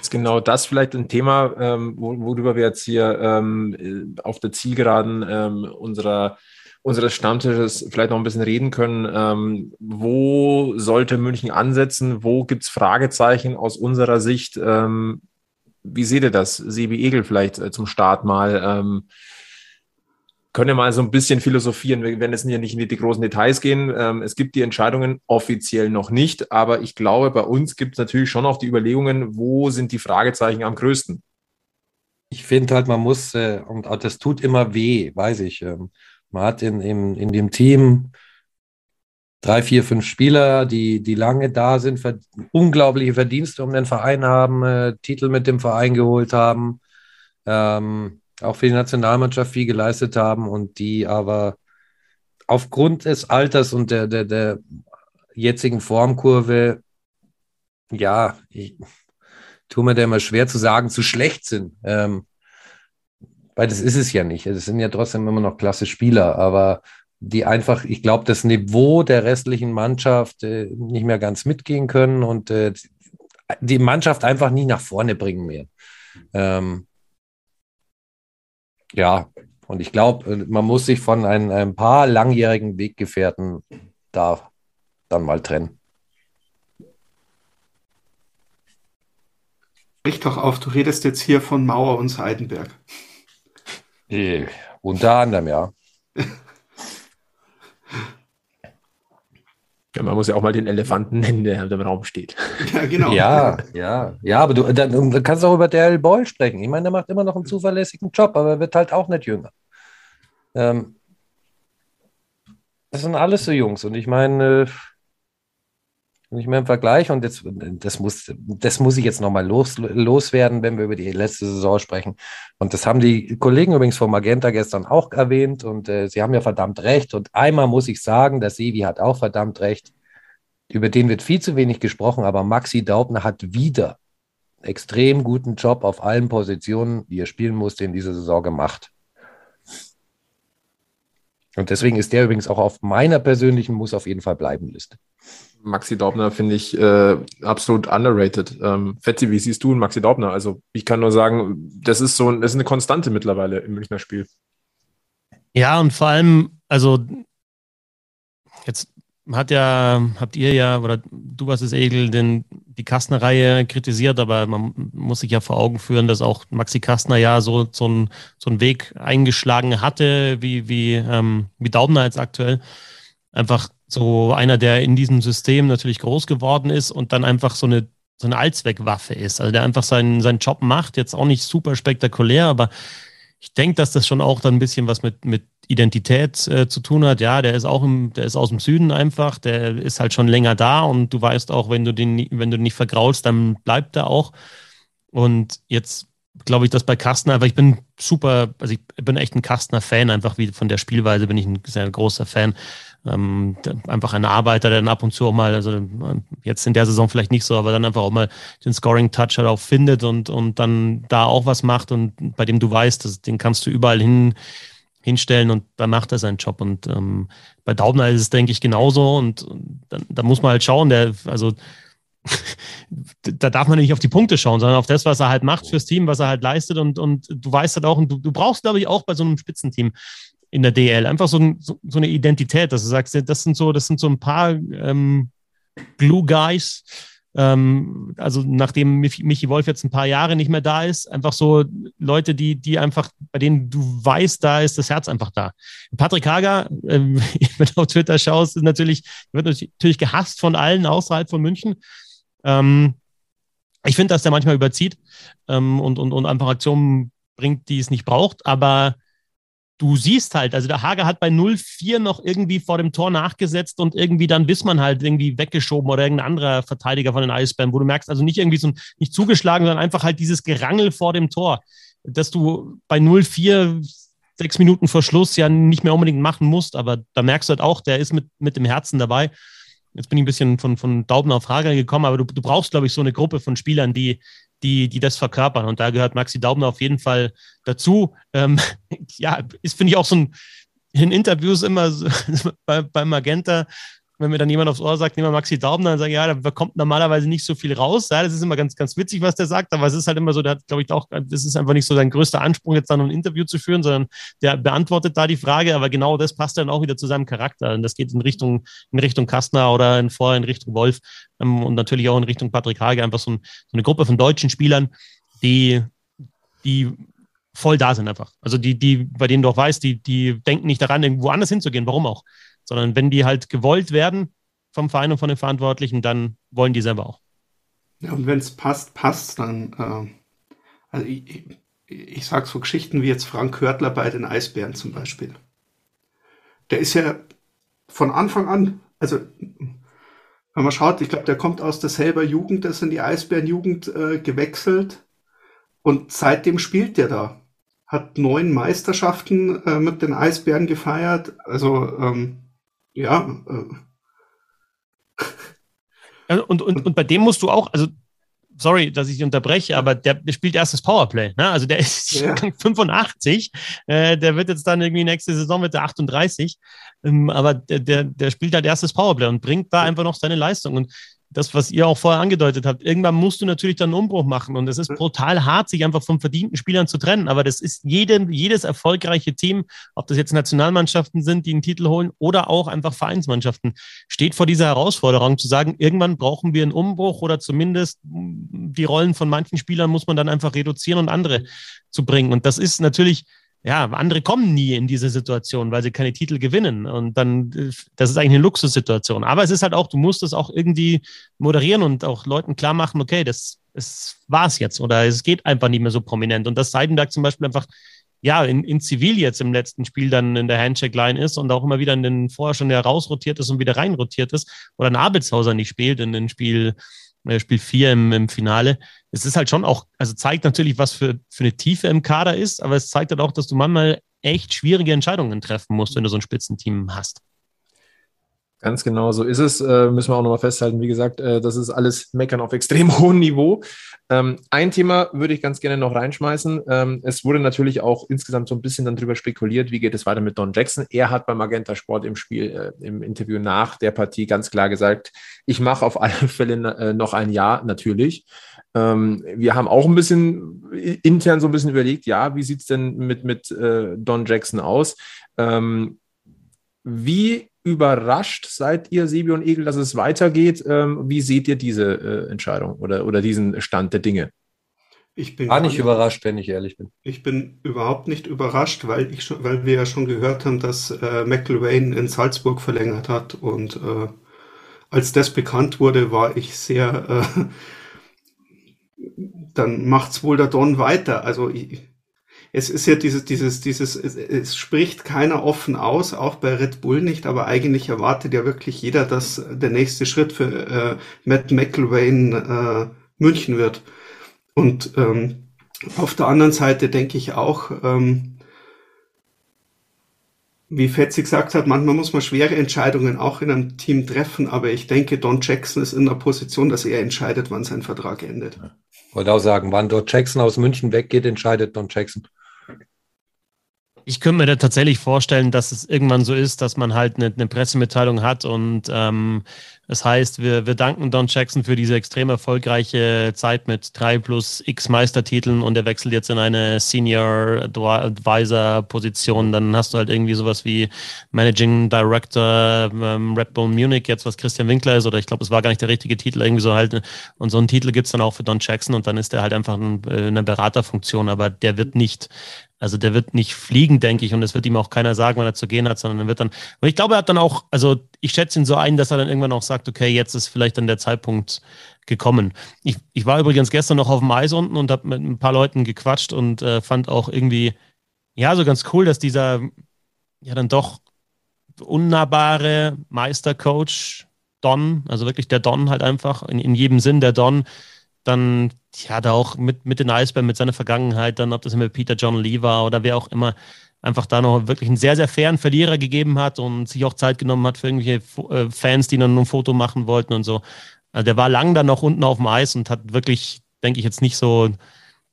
Ist genau das vielleicht ein Thema, ähm, worüber wir jetzt hier ähm, auf der Zielgeraden ähm, unserer unseres Stammtisches vielleicht noch ein bisschen reden können. Ähm, wo sollte München ansetzen? Wo gibt es Fragezeichen aus unserer Sicht? Ähm, wie seht ihr das? Sebi Egel vielleicht äh, zum Start mal. Ähm, können wir mal so ein bisschen philosophieren. Wir werden jetzt hier nicht in die, großen Details gehen. Ähm, es gibt die Entscheidungen offiziell noch nicht, aber ich glaube, bei uns gibt es natürlich schon auch die Überlegungen, wo sind die Fragezeichen am größten? Ich finde halt, man muss, äh, und das tut immer weh, weiß ich. Ähm, man hat in, in, in dem Team drei, vier, fünf Spieler, die, die lange da sind, unglaubliche Verdienste um den Verein haben, äh, Titel mit dem Verein geholt haben. Ähm, auch für die Nationalmannschaft viel geleistet haben und die aber aufgrund des Alters und der, der, der jetzigen Formkurve, ja, ich tue mir da immer schwer zu sagen, zu schlecht sind. Ähm, weil das ist es ja nicht. Es sind ja trotzdem immer noch klasse Spieler, aber die einfach, ich glaube, das Niveau der restlichen Mannschaft äh, nicht mehr ganz mitgehen können und äh, die Mannschaft einfach nie nach vorne bringen mehr. Ähm, ja, und ich glaube, äh, man muss sich von ein, ein paar langjährigen Weggefährten da dann mal trennen. Sprich doch auf, du redest jetzt hier von Mauer und Seidenberg. Äh, unter anderem, ja. Ja, man muss ja auch mal den Elefanten nennen, der im Raum steht. Ja, genau. Ja, ja, ja, aber du dann, dann kannst auch über Daryl Boyle sprechen. Ich meine, der macht immer noch einen zuverlässigen Job, aber er wird halt auch nicht jünger. Ähm, das sind alles so Jungs und ich meine, äh, nicht mehr im Vergleich und das, das, muss, das muss ich jetzt nochmal los, loswerden, wenn wir über die letzte Saison sprechen. Und das haben die Kollegen übrigens von Magenta gestern auch erwähnt und äh, sie haben ja verdammt recht. Und einmal muss ich sagen, der Sevi hat auch verdammt recht. Über den wird viel zu wenig gesprochen, aber Maxi Daubner hat wieder extrem guten Job auf allen Positionen, die er spielen musste in dieser Saison gemacht. Und deswegen ist der übrigens auch auf meiner persönlichen Muss auf jeden Fall bleiben Liste. Maxi Daubner finde ich äh, absolut underrated. Ähm, Fetzi, wie siehst du Maxi Daubner? Also ich kann nur sagen, das ist so das ist eine Konstante mittlerweile im Münchner Spiel. Ja, und vor allem, also jetzt hat ja, habt ihr ja, oder du was es Egel, den, die Kastner-Reihe kritisiert, aber man muss sich ja vor Augen führen, dass auch Maxi Kastner ja so, so, ein, so einen Weg eingeschlagen hatte, wie, wie, ähm, wie Daubner jetzt aktuell. Einfach so einer, der in diesem System natürlich groß geworden ist und dann einfach so eine, so eine Allzweckwaffe ist. Also der einfach seinen, seinen Job macht, jetzt auch nicht super spektakulär, aber ich denke, dass das schon auch dann ein bisschen was mit, mit Identität äh, zu tun hat. Ja, der ist auch im, der ist aus dem Süden einfach, der ist halt schon länger da und du weißt auch, wenn du den, wenn du den nicht vergraulst, dann bleibt er auch. Und jetzt glaube ich, dass bei Kastner, aber ich bin super, also ich bin echt ein Kastner-Fan, einfach wie von der Spielweise bin ich ein sehr großer Fan. Ähm, einfach ein Arbeiter, der dann ab und zu auch mal, also jetzt in der Saison vielleicht nicht so, aber dann einfach auch mal den Scoring-Touch halt auch findet und, und dann da auch was macht und bei dem du weißt, dass, den kannst du überall hin, hinstellen und dann macht er seinen Job. Und ähm, bei Daubner ist es, denke ich, genauso und, und dann, da muss man halt schauen, der, also da darf man nicht auf die Punkte schauen, sondern auf das, was er halt macht fürs Team, was er halt leistet. Und, und du weißt halt auch, und du, du brauchst, glaube ich, auch bei so einem Spitzenteam in der DL einfach so, so, so, eine Identität, dass du sagst, das sind so, das sind so ein paar ähm, Glue Guys. Ähm, also nachdem Michi Wolf jetzt ein paar Jahre nicht mehr da ist, einfach so Leute, die, die einfach, bei denen du weißt, da ist das Herz einfach da. Patrick Hager, äh, wenn du auf Twitter schaust, ist natürlich, wird natürlich gehasst von allen außerhalb von München. Ähm, ich finde, dass der manchmal überzieht ähm, und, und, und einfach Aktionen bringt, die es nicht braucht, aber du siehst halt, also der Hager hat bei 0-4 noch irgendwie vor dem Tor nachgesetzt und irgendwie dann Wissmann halt irgendwie weggeschoben oder irgendein anderer Verteidiger von den Eisbären, wo du merkst, also nicht irgendwie so nicht zugeschlagen, sondern einfach halt dieses Gerangel vor dem Tor, dass du bei 0-4 sechs Minuten vor Schluss ja nicht mehr unbedingt machen musst, aber da merkst du halt auch, der ist mit, mit dem Herzen dabei. Jetzt bin ich ein bisschen von, von Dauben auf Frage gekommen, aber du, du brauchst, glaube ich, so eine Gruppe von Spielern, die, die, die das verkörpern. Und da gehört Maxi Daubner auf jeden Fall dazu. Ähm, ja, ist, finde ich, auch so ein, in Interviews immer so, bei, bei Magenta wenn mir dann jemand aufs Ohr sagt, nehmen wir Maxi Daubner, dann sage ich, ja, da kommt normalerweise nicht so viel raus. Ja, das ist immer ganz, ganz witzig, was der sagt, aber es ist halt immer so, der hat, glaube ich, auch, das ist einfach nicht so sein größter Anspruch, jetzt dann ein Interview zu führen, sondern der beantwortet da die Frage, aber genau das passt dann auch wieder zu seinem Charakter. Und das geht in Richtung, in Richtung Kastner oder in vorher in Richtung Wolf ähm, und natürlich auch in Richtung Patrick Hage, einfach so, ein, so eine Gruppe von deutschen Spielern, die, die voll da sind einfach. Also die, die, bei denen du auch weißt, die, die denken nicht daran, irgendwo anders hinzugehen. Warum auch? Sondern wenn die halt gewollt werden vom Verein und von den Verantwortlichen, dann wollen die selber auch. Ja, und wenn es passt, passt, dann, äh, also ich, ich, ich sage so Geschichten wie jetzt Frank Hörtler bei den Eisbären zum Beispiel. Der ist ja von Anfang an, also wenn man schaut, ich glaube, der kommt aus derselber Jugend, der ist in die Eisbärenjugend äh, gewechselt und seitdem spielt der da. Hat neun Meisterschaften äh, mit den Eisbären gefeiert. Also ähm, ja. Äh. Und, und, und bei dem musst du auch, also sorry, dass ich dich unterbreche, aber der, der spielt erstes Powerplay. Ne? Also der ist ja. 85, äh, der wird jetzt dann irgendwie nächste Saison mit der 38, ähm, aber der, der, der spielt halt erstes Powerplay und bringt da einfach noch seine Leistung. Und das, was ihr auch vorher angedeutet habt, irgendwann musst du natürlich dann einen Umbruch machen. Und es ist brutal hart, sich einfach von verdienten Spielern zu trennen. Aber das ist jedem, jedes erfolgreiche Team, ob das jetzt Nationalmannschaften sind, die einen Titel holen oder auch einfach Vereinsmannschaften, steht vor dieser Herausforderung zu sagen, irgendwann brauchen wir einen Umbruch oder zumindest die Rollen von manchen Spielern muss man dann einfach reduzieren und andere zu bringen. Und das ist natürlich ja, andere kommen nie in diese Situation, weil sie keine Titel gewinnen. Und dann, das ist eigentlich eine Luxussituation. Aber es ist halt auch, du musst es auch irgendwie moderieren und auch Leuten klar machen, okay, das, das war's jetzt oder es geht einfach nicht mehr so prominent. Und dass Seidenberg zum Beispiel einfach, ja, in, in Zivil jetzt im letzten Spiel dann in der Handshake-Line ist und auch immer wieder in den vorher schon herausrotiert ist und wieder reinrotiert ist oder ein Abelshauser nicht spielt in den Spiel Spiel 4 im, im Finale. Es ist halt schon auch, also zeigt natürlich, was für, für eine Tiefe im Kader ist, aber es zeigt halt auch, dass du manchmal echt schwierige Entscheidungen treffen musst, wenn du so ein Spitzenteam hast. Ganz genau so ist es. Äh, müssen wir auch nochmal festhalten. Wie gesagt, äh, das ist alles Meckern auf extrem hohem Niveau. Ähm, ein Thema würde ich ganz gerne noch reinschmeißen. Ähm, es wurde natürlich auch insgesamt so ein bisschen dann drüber spekuliert, wie geht es weiter mit Don Jackson. Er hat beim Magenta Sport im Spiel, äh, im Interview nach der Partie ganz klar gesagt, ich mache auf alle Fälle äh, noch ein Jahr, natürlich. Ähm, wir haben auch ein bisschen intern so ein bisschen überlegt, ja, wie sieht es denn mit, mit äh, Don Jackson aus? Ähm, wie überrascht seid ihr, Sebi und Egel, dass es weitergeht? Ähm, wie seht ihr diese äh, Entscheidung oder, oder diesen Stand der Dinge? Ich bin gar nicht überrascht, wenn ich ehrlich bin. Ich bin überhaupt nicht überrascht, weil, ich schon, weil wir ja schon gehört haben, dass äh, McIlwain in Salzburg verlängert hat. Und äh, als das bekannt wurde, war ich sehr, äh, dann macht's wohl der Don weiter. Also ich, es ist ja dieses, dieses, dieses, es, es, spricht keiner offen aus, auch bei Red Bull nicht, aber eigentlich erwartet ja wirklich jeder, dass der nächste Schritt für äh, Matt McElwain äh, München wird. Und ähm, auf der anderen Seite denke ich auch, ähm, wie Fetzi gesagt hat, manchmal muss man schwere Entscheidungen auch in einem Team treffen, aber ich denke, Don Jackson ist in der Position, dass er entscheidet, wann sein Vertrag endet. Ich wollte auch sagen, wann Don Jackson aus München weggeht, entscheidet Don Jackson. Ich könnte mir da tatsächlich vorstellen, dass es irgendwann so ist, dass man halt eine, eine Pressemitteilung hat und ähm, das heißt, wir, wir danken Don Jackson für diese extrem erfolgreiche Zeit mit drei plus x Meistertiteln und er wechselt jetzt in eine Senior Advisor Position. Dann hast du halt irgendwie sowas wie Managing Director ähm, Red Bull Munich, jetzt was Christian Winkler ist, oder ich glaube, es war gar nicht der richtige Titel, irgendwie so halt. Und so einen Titel gibt's dann auch für Don Jackson und dann ist er halt einfach ein, äh, eine Beraterfunktion, aber der wird nicht also der wird nicht fliegen, denke ich, und es wird ihm auch keiner sagen, wann er zu gehen hat, sondern er wird dann. Und ich glaube, er hat dann auch, also ich schätze ihn so ein, dass er dann irgendwann auch sagt, okay, jetzt ist vielleicht dann der Zeitpunkt gekommen. Ich, ich war übrigens gestern noch auf dem Eis unten und habe mit ein paar Leuten gequatscht und äh, fand auch irgendwie, ja, so ganz cool, dass dieser ja dann doch unnahbare Meistercoach Don, also wirklich der Don halt einfach, in, in jedem Sinn der Don, dann ja, da auch mit, mit den Eisbären, mit seiner Vergangenheit, dann ob das immer Peter John Lee war oder wer auch immer, einfach da noch wirklich einen sehr, sehr fairen Verlierer gegeben hat und sich auch Zeit genommen hat für irgendwelche äh, Fans, die dann ein Foto machen wollten und so. Also der war lang dann noch unten auf dem Eis und hat wirklich, denke ich, jetzt nicht so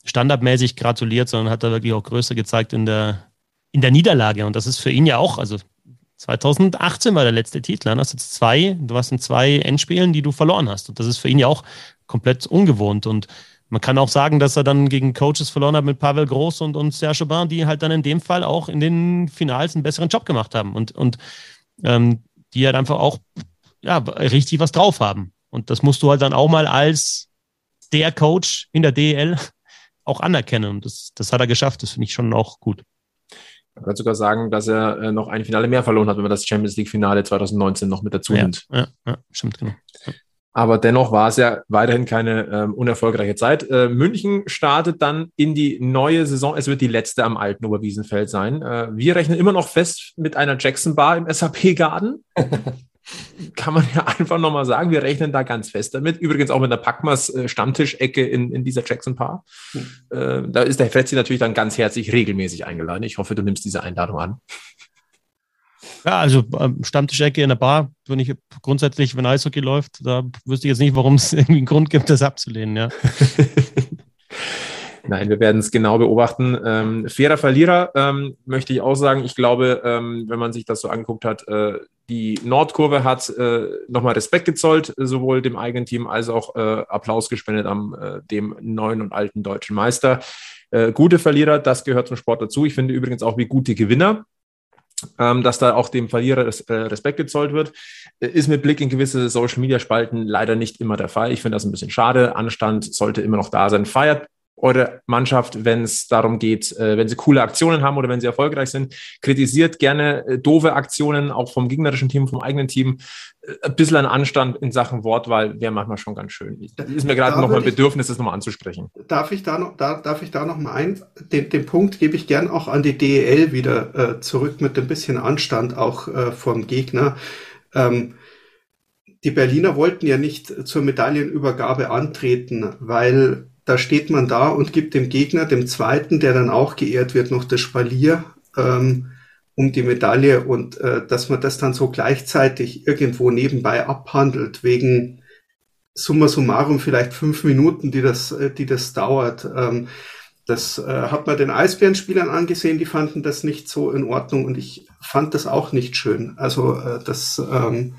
standardmäßig gratuliert, sondern hat da wirklich auch Größe gezeigt in der, in der Niederlage. Und das ist für ihn ja auch, also 2018 war der letzte Titel. Dann hast du zwei, du warst in zwei Endspielen, die du verloren hast. Und das ist für ihn ja auch komplett ungewohnt. Und man kann auch sagen, dass er dann gegen Coaches verloren hat mit Pavel Groß und, und Serge Aubin, die halt dann in dem Fall auch in den Finals einen besseren Job gemacht haben und, und ähm, die halt einfach auch ja, richtig was drauf haben. Und das musst du halt dann auch mal als der Coach in der DEL auch anerkennen. Und das, das hat er geschafft. Das finde ich schon auch gut. Man kann sogar sagen, dass er äh, noch ein Finale mehr verloren hat, wenn man das Champions League Finale 2019 noch mit dazu nimmt. Ja, ja, stimmt, genau. Aber dennoch war es ja weiterhin keine ähm, unerfolgreiche Zeit. Äh, München startet dann in die neue Saison. Es wird die letzte am alten Oberwiesenfeld sein. Äh, wir rechnen immer noch fest mit einer Jackson Bar im SAP-Garden. Kann man ja einfach nochmal sagen. Wir rechnen da ganz fest damit. Übrigens auch mit einer Packmas äh, Stammtischecke in, in dieser Jackson Bar. Mhm. da ist der Fetzi natürlich dann ganz herzlich regelmäßig eingeladen. Ich hoffe, du nimmst diese Einladung an. Ja, also ähm, Stammtischecke in der Bar, wenn ich grundsätzlich, wenn Eishockey läuft, da wüsste ich jetzt nicht, warum es irgendwie einen Grund gibt, das abzulehnen, ja. Nein, wir werden es genau beobachten. Ähm, fairer Verlierer ähm, möchte ich auch sagen. Ich glaube, ähm, wenn man sich das so angeguckt hat, äh, die Nordkurve hat äh, nochmal Respekt gezollt, sowohl dem eigenen Team als auch äh, Applaus gespendet am äh, dem neuen und alten deutschen Meister. Äh, gute Verlierer, das gehört zum Sport dazu. Ich finde übrigens auch wie gute Gewinner ähm, dass da auch dem Verlierer äh, Respekt gezollt wird, äh, ist mit Blick in gewisse Social-Media-Spalten leider nicht immer der Fall. Ich finde das ein bisschen schade. Anstand sollte immer noch da sein. Feiert eure Mannschaft, wenn es darum geht, äh, wenn sie coole Aktionen haben oder wenn sie erfolgreich sind. Kritisiert gerne äh, doofe Aktionen, auch vom gegnerischen Team, vom eigenen Team. Äh, ein bisschen an Anstand in Sachen Wortwahl wäre manchmal schon ganz schön. Ist mir gerade noch mal ein Bedürfnis, das nochmal anzusprechen. Darf ich da noch, da, darf ich da noch mal ein? Den, den Punkt gebe ich gern auch an die DEL wieder äh, zurück mit ein bisschen Anstand auch äh, vom Gegner. Ähm, die Berliner wollten ja nicht zur Medaillenübergabe antreten, weil da steht man da und gibt dem Gegner, dem zweiten, der dann auch geehrt wird, noch das Spalier ähm, um die Medaille und äh, dass man das dann so gleichzeitig irgendwo nebenbei abhandelt, wegen summa summarum vielleicht fünf Minuten, die das, äh, die das dauert. Ähm, das äh, hat man den Eisbärenspielern angesehen, die fanden das nicht so in Ordnung und ich fand das auch nicht schön. Also äh, das, ähm,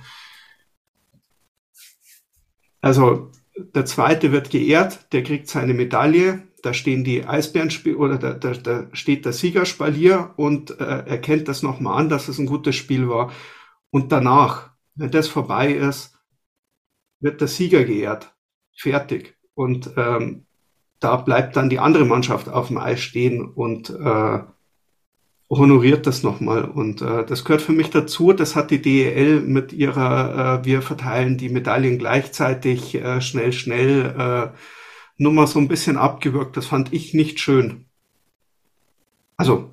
also der zweite wird geehrt, der kriegt seine Medaille. Da stehen die Eisbärenspiel oder da, da, da steht der Siegerspalier und äh, erkennt das nochmal an, dass es ein gutes Spiel war. Und danach, wenn das vorbei ist, wird der Sieger geehrt. Fertig. Und ähm, da bleibt dann die andere Mannschaft auf dem Eis stehen und äh, honoriert das nochmal. Und äh, das gehört für mich dazu. Das hat die DEL mit ihrer, äh, wir verteilen die Medaillen gleichzeitig äh, schnell, schnell äh, nur mal so ein bisschen abgewürgt. Das fand ich nicht schön. Also.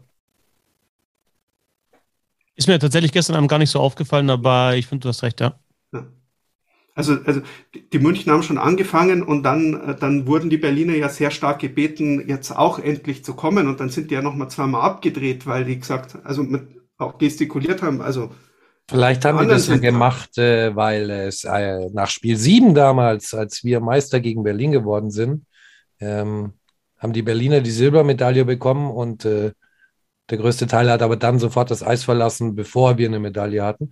Ist mir tatsächlich gestern Abend gar nicht so aufgefallen, aber ich finde, du hast recht, ja. Also, also die München haben schon angefangen und dann, äh, dann wurden die Berliner ja sehr stark gebeten, jetzt auch endlich zu kommen und dann sind die ja nochmal zweimal abgedreht, weil die gesagt, also mit, auch gestikuliert haben, also Vielleicht haben die das ja gemacht, äh, weil es äh, nach Spiel 7 damals, als wir Meister gegen Berlin geworden sind, ähm, haben die Berliner die Silbermedaille bekommen und äh, der größte Teil hat aber dann sofort das Eis verlassen, bevor wir eine Medaille hatten.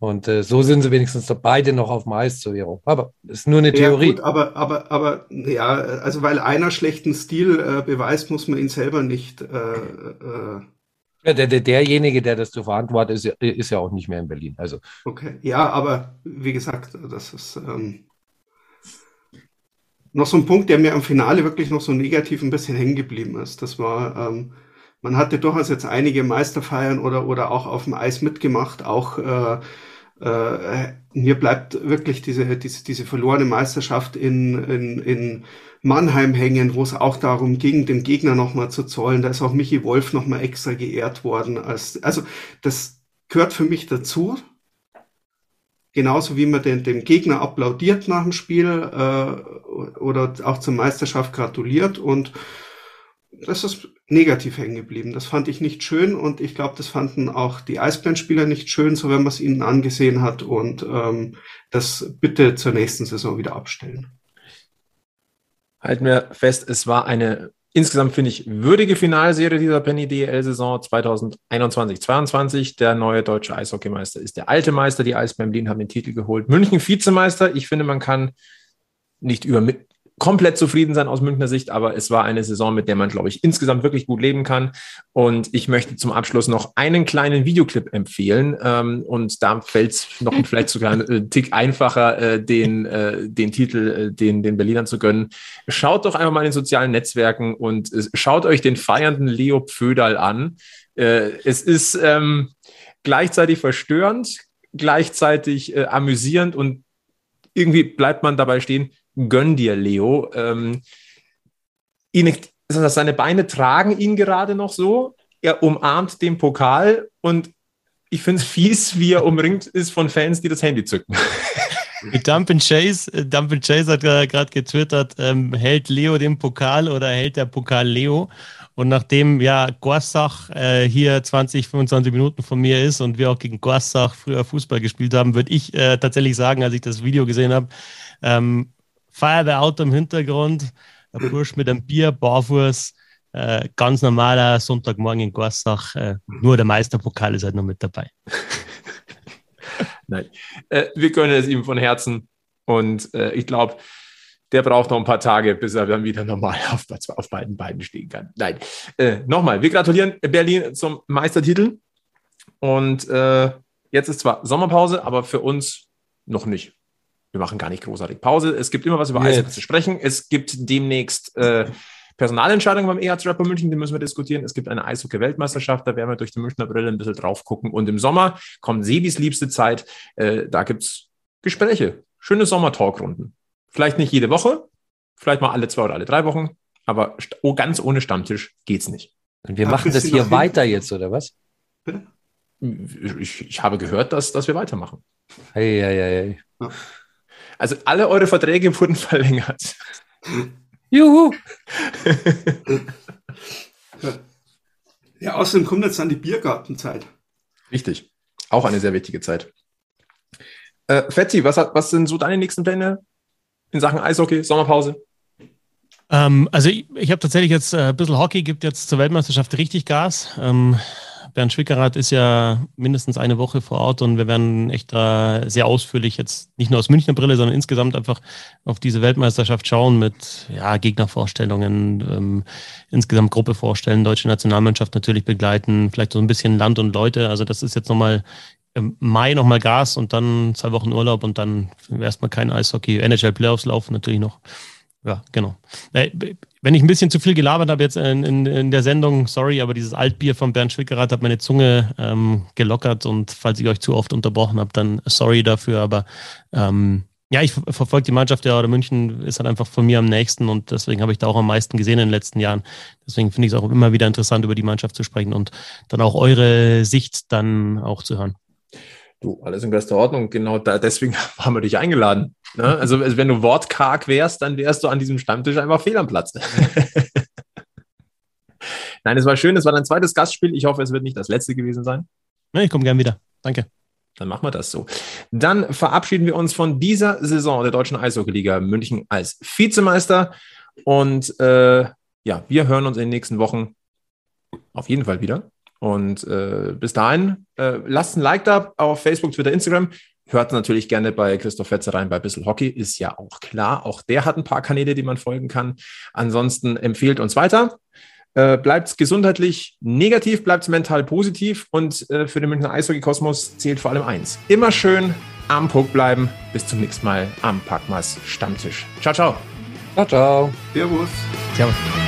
Und äh, so sind sie wenigstens doch beide noch auf dem Eis zur Währung. Aber ist nur eine Theorie. Ja, gut, aber, aber, aber ja, also weil einer schlechten Stil äh, beweist, muss man ihn selber nicht. Äh, äh, ja, der, der, derjenige, der das zu verantworten ist, ist ja auch nicht mehr in Berlin. Also. Okay, ja, aber wie gesagt, das ist ähm, noch so ein Punkt, der mir am Finale wirklich noch so negativ ein bisschen hängen geblieben ist. Das war, ähm, man hatte durchaus jetzt einige Meisterfeiern oder, oder auch auf dem Eis mitgemacht, auch äh, äh, mir bleibt wirklich diese, diese, diese verlorene Meisterschaft in, in, in Mannheim hängen, wo es auch darum ging, den Gegner nochmal zu zollen. Da ist auch Michi Wolf nochmal extra geehrt worden. Als, also das gehört für mich dazu. Genauso wie man den, dem Gegner applaudiert nach dem Spiel äh, oder auch zur Meisterschaft gratuliert. Und das ist negativ hängen geblieben. Das fand ich nicht schön und ich glaube, das fanden auch die Eisbären-Spieler nicht schön, so wenn man es ihnen angesehen hat und ähm, das bitte zur nächsten Saison wieder abstellen. Halten wir fest, es war eine insgesamt, finde ich, würdige Finalserie dieser Penny DL-Saison 2021-22. Der neue deutsche Eishockeymeister ist der alte Meister. Die Eisbären Berlin haben den Titel geholt. München Vizemeister. Ich finde, man kann nicht über komplett zufrieden sein aus Münchner Sicht, aber es war eine Saison, mit der man, glaube ich, insgesamt wirklich gut leben kann. Und ich möchte zum Abschluss noch einen kleinen Videoclip empfehlen. Ähm, und da fällt es noch vielleicht sogar einen äh, Tick einfacher, äh, den, äh, den Titel den, den Berlinern zu gönnen. Schaut doch einfach mal in den sozialen Netzwerken und schaut euch den feiernden Leo Pföderl an. es ist ähm, gleichzeitig verstörend, gleichzeitig äh, amüsierend und irgendwie bleibt man dabei stehen, gönn dir, Leo. Ähm, ihn, seine Beine tragen ihn gerade noch so. Er umarmt den Pokal und ich finde es fies, wie er umringt ist von Fans, die das Handy zücken. Dumpin Chase, äh, Dumpin Chase hat gerade getwittert, ähm, hält Leo den Pokal oder hält der Pokal Leo? Und nachdem ja Gorsach äh, hier 20, 25 Minuten von mir ist und wir auch gegen Gorsach früher Fußball gespielt haben, würde ich äh, tatsächlich sagen, als ich das Video gesehen habe, ähm, Feuerwehrauto im Hintergrund, ein Bursch mit einem Bier, barfuß, äh, ganz normaler Sonntagmorgen in Gorsach. Äh, nur der Meisterpokal ist halt noch mit dabei. Nein, äh, wir gönnen es ihm von Herzen und äh, ich glaube, der braucht noch ein paar Tage, bis er dann wieder normal auf, auf beiden Beinen stehen kann. Nein, äh, nochmal, wir gratulieren Berlin zum Meistertitel und äh, jetzt ist zwar Sommerpause, aber für uns noch nicht wir machen gar nicht großartig Pause. Es gibt immer was über Eishockey zu sprechen. Es gibt demnächst äh, Personalentscheidungen beim EHC Rapper München, die müssen wir diskutieren. Es gibt eine Eishockey-Weltmeisterschaft, da werden wir durch die Münchner Brille ein bisschen drauf gucken. Und im Sommer kommt Sebis liebste Zeit. Äh, da gibt es Gespräche, schöne Sommer-Talkrunden. Vielleicht nicht jede Woche, vielleicht mal alle zwei oder alle drei Wochen, aber oh, ganz ohne Stammtisch geht's nicht. Und wir Ach, machen das hier weiter jetzt, oder was? Bitte? Ich, ich, habe gehört, dass, dass wir weitermachen. Hey, hey, hey. Ja. Also alle eure Verträge wurden verlängert. Juhu! ja, außerdem kommt jetzt dann die Biergartenzeit. Richtig. Auch eine sehr wichtige Zeit. Äh, Fetzi, was, was sind so deine nächsten Pläne in Sachen Eishockey, Sommerpause? Ähm, also ich, ich habe tatsächlich jetzt äh, ein bisschen Hockey, gibt jetzt zur Weltmeisterschaft richtig Gas. Ähm, Bernd Schwickerath ist ja mindestens eine Woche vor Ort und wir werden echt äh, sehr ausführlich jetzt nicht nur aus Münchner Brille, sondern insgesamt einfach auf diese Weltmeisterschaft schauen mit ja, Gegnervorstellungen, ähm, insgesamt Gruppe vorstellen, deutsche Nationalmannschaft natürlich begleiten, vielleicht so ein bisschen Land und Leute. Also das ist jetzt nochmal im Mai nochmal Gas und dann zwei Wochen Urlaub und dann erstmal kein Eishockey. NHL Playoffs laufen natürlich noch. Ja, genau. Äh, wenn ich ein bisschen zu viel gelabert habe jetzt in, in, in der Sendung, sorry, aber dieses Altbier von Bernd Schwickerath hat meine Zunge ähm, gelockert und falls ich euch zu oft unterbrochen habe, dann sorry dafür, aber ähm, Ja, ich verfolge die Mannschaft ja, oder München ist halt einfach von mir am nächsten und deswegen habe ich da auch am meisten gesehen in den letzten Jahren. Deswegen finde ich es auch immer wieder interessant, über die Mannschaft zu sprechen und dann auch eure Sicht dann auch zu hören. Du, alles in bester Ordnung. Genau da, deswegen haben wir dich eingeladen. Ne? Also, also, wenn du wortkarg wärst, dann wärst du an diesem Stammtisch einfach fehl am Platz. Nein, es war schön. Es war dein zweites Gastspiel. Ich hoffe, es wird nicht das letzte gewesen sein. Ja, ich komme gern wieder. Danke. Dann machen wir das so. Dann verabschieden wir uns von dieser Saison der Deutschen Eishockeyliga München als Vizemeister. Und äh, ja, wir hören uns in den nächsten Wochen auf jeden Fall wieder. Und äh, bis dahin, äh, lasst ein Like da auf Facebook, Twitter, Instagram. Hört natürlich gerne bei Christoph Fetzer rein bei Bissel Hockey, ist ja auch klar. Auch der hat ein paar Kanäle, die man folgen kann. Ansonsten empfehlt uns weiter. Äh, bleibt gesundheitlich negativ, bleibt mental positiv und äh, für den Münchner Eishockey-Kosmos zählt vor allem eins. Immer schön am Puck bleiben. Bis zum nächsten Mal am Packmas Stammtisch. Ciao, ciao. Ciao, ciao. Servus. Servus.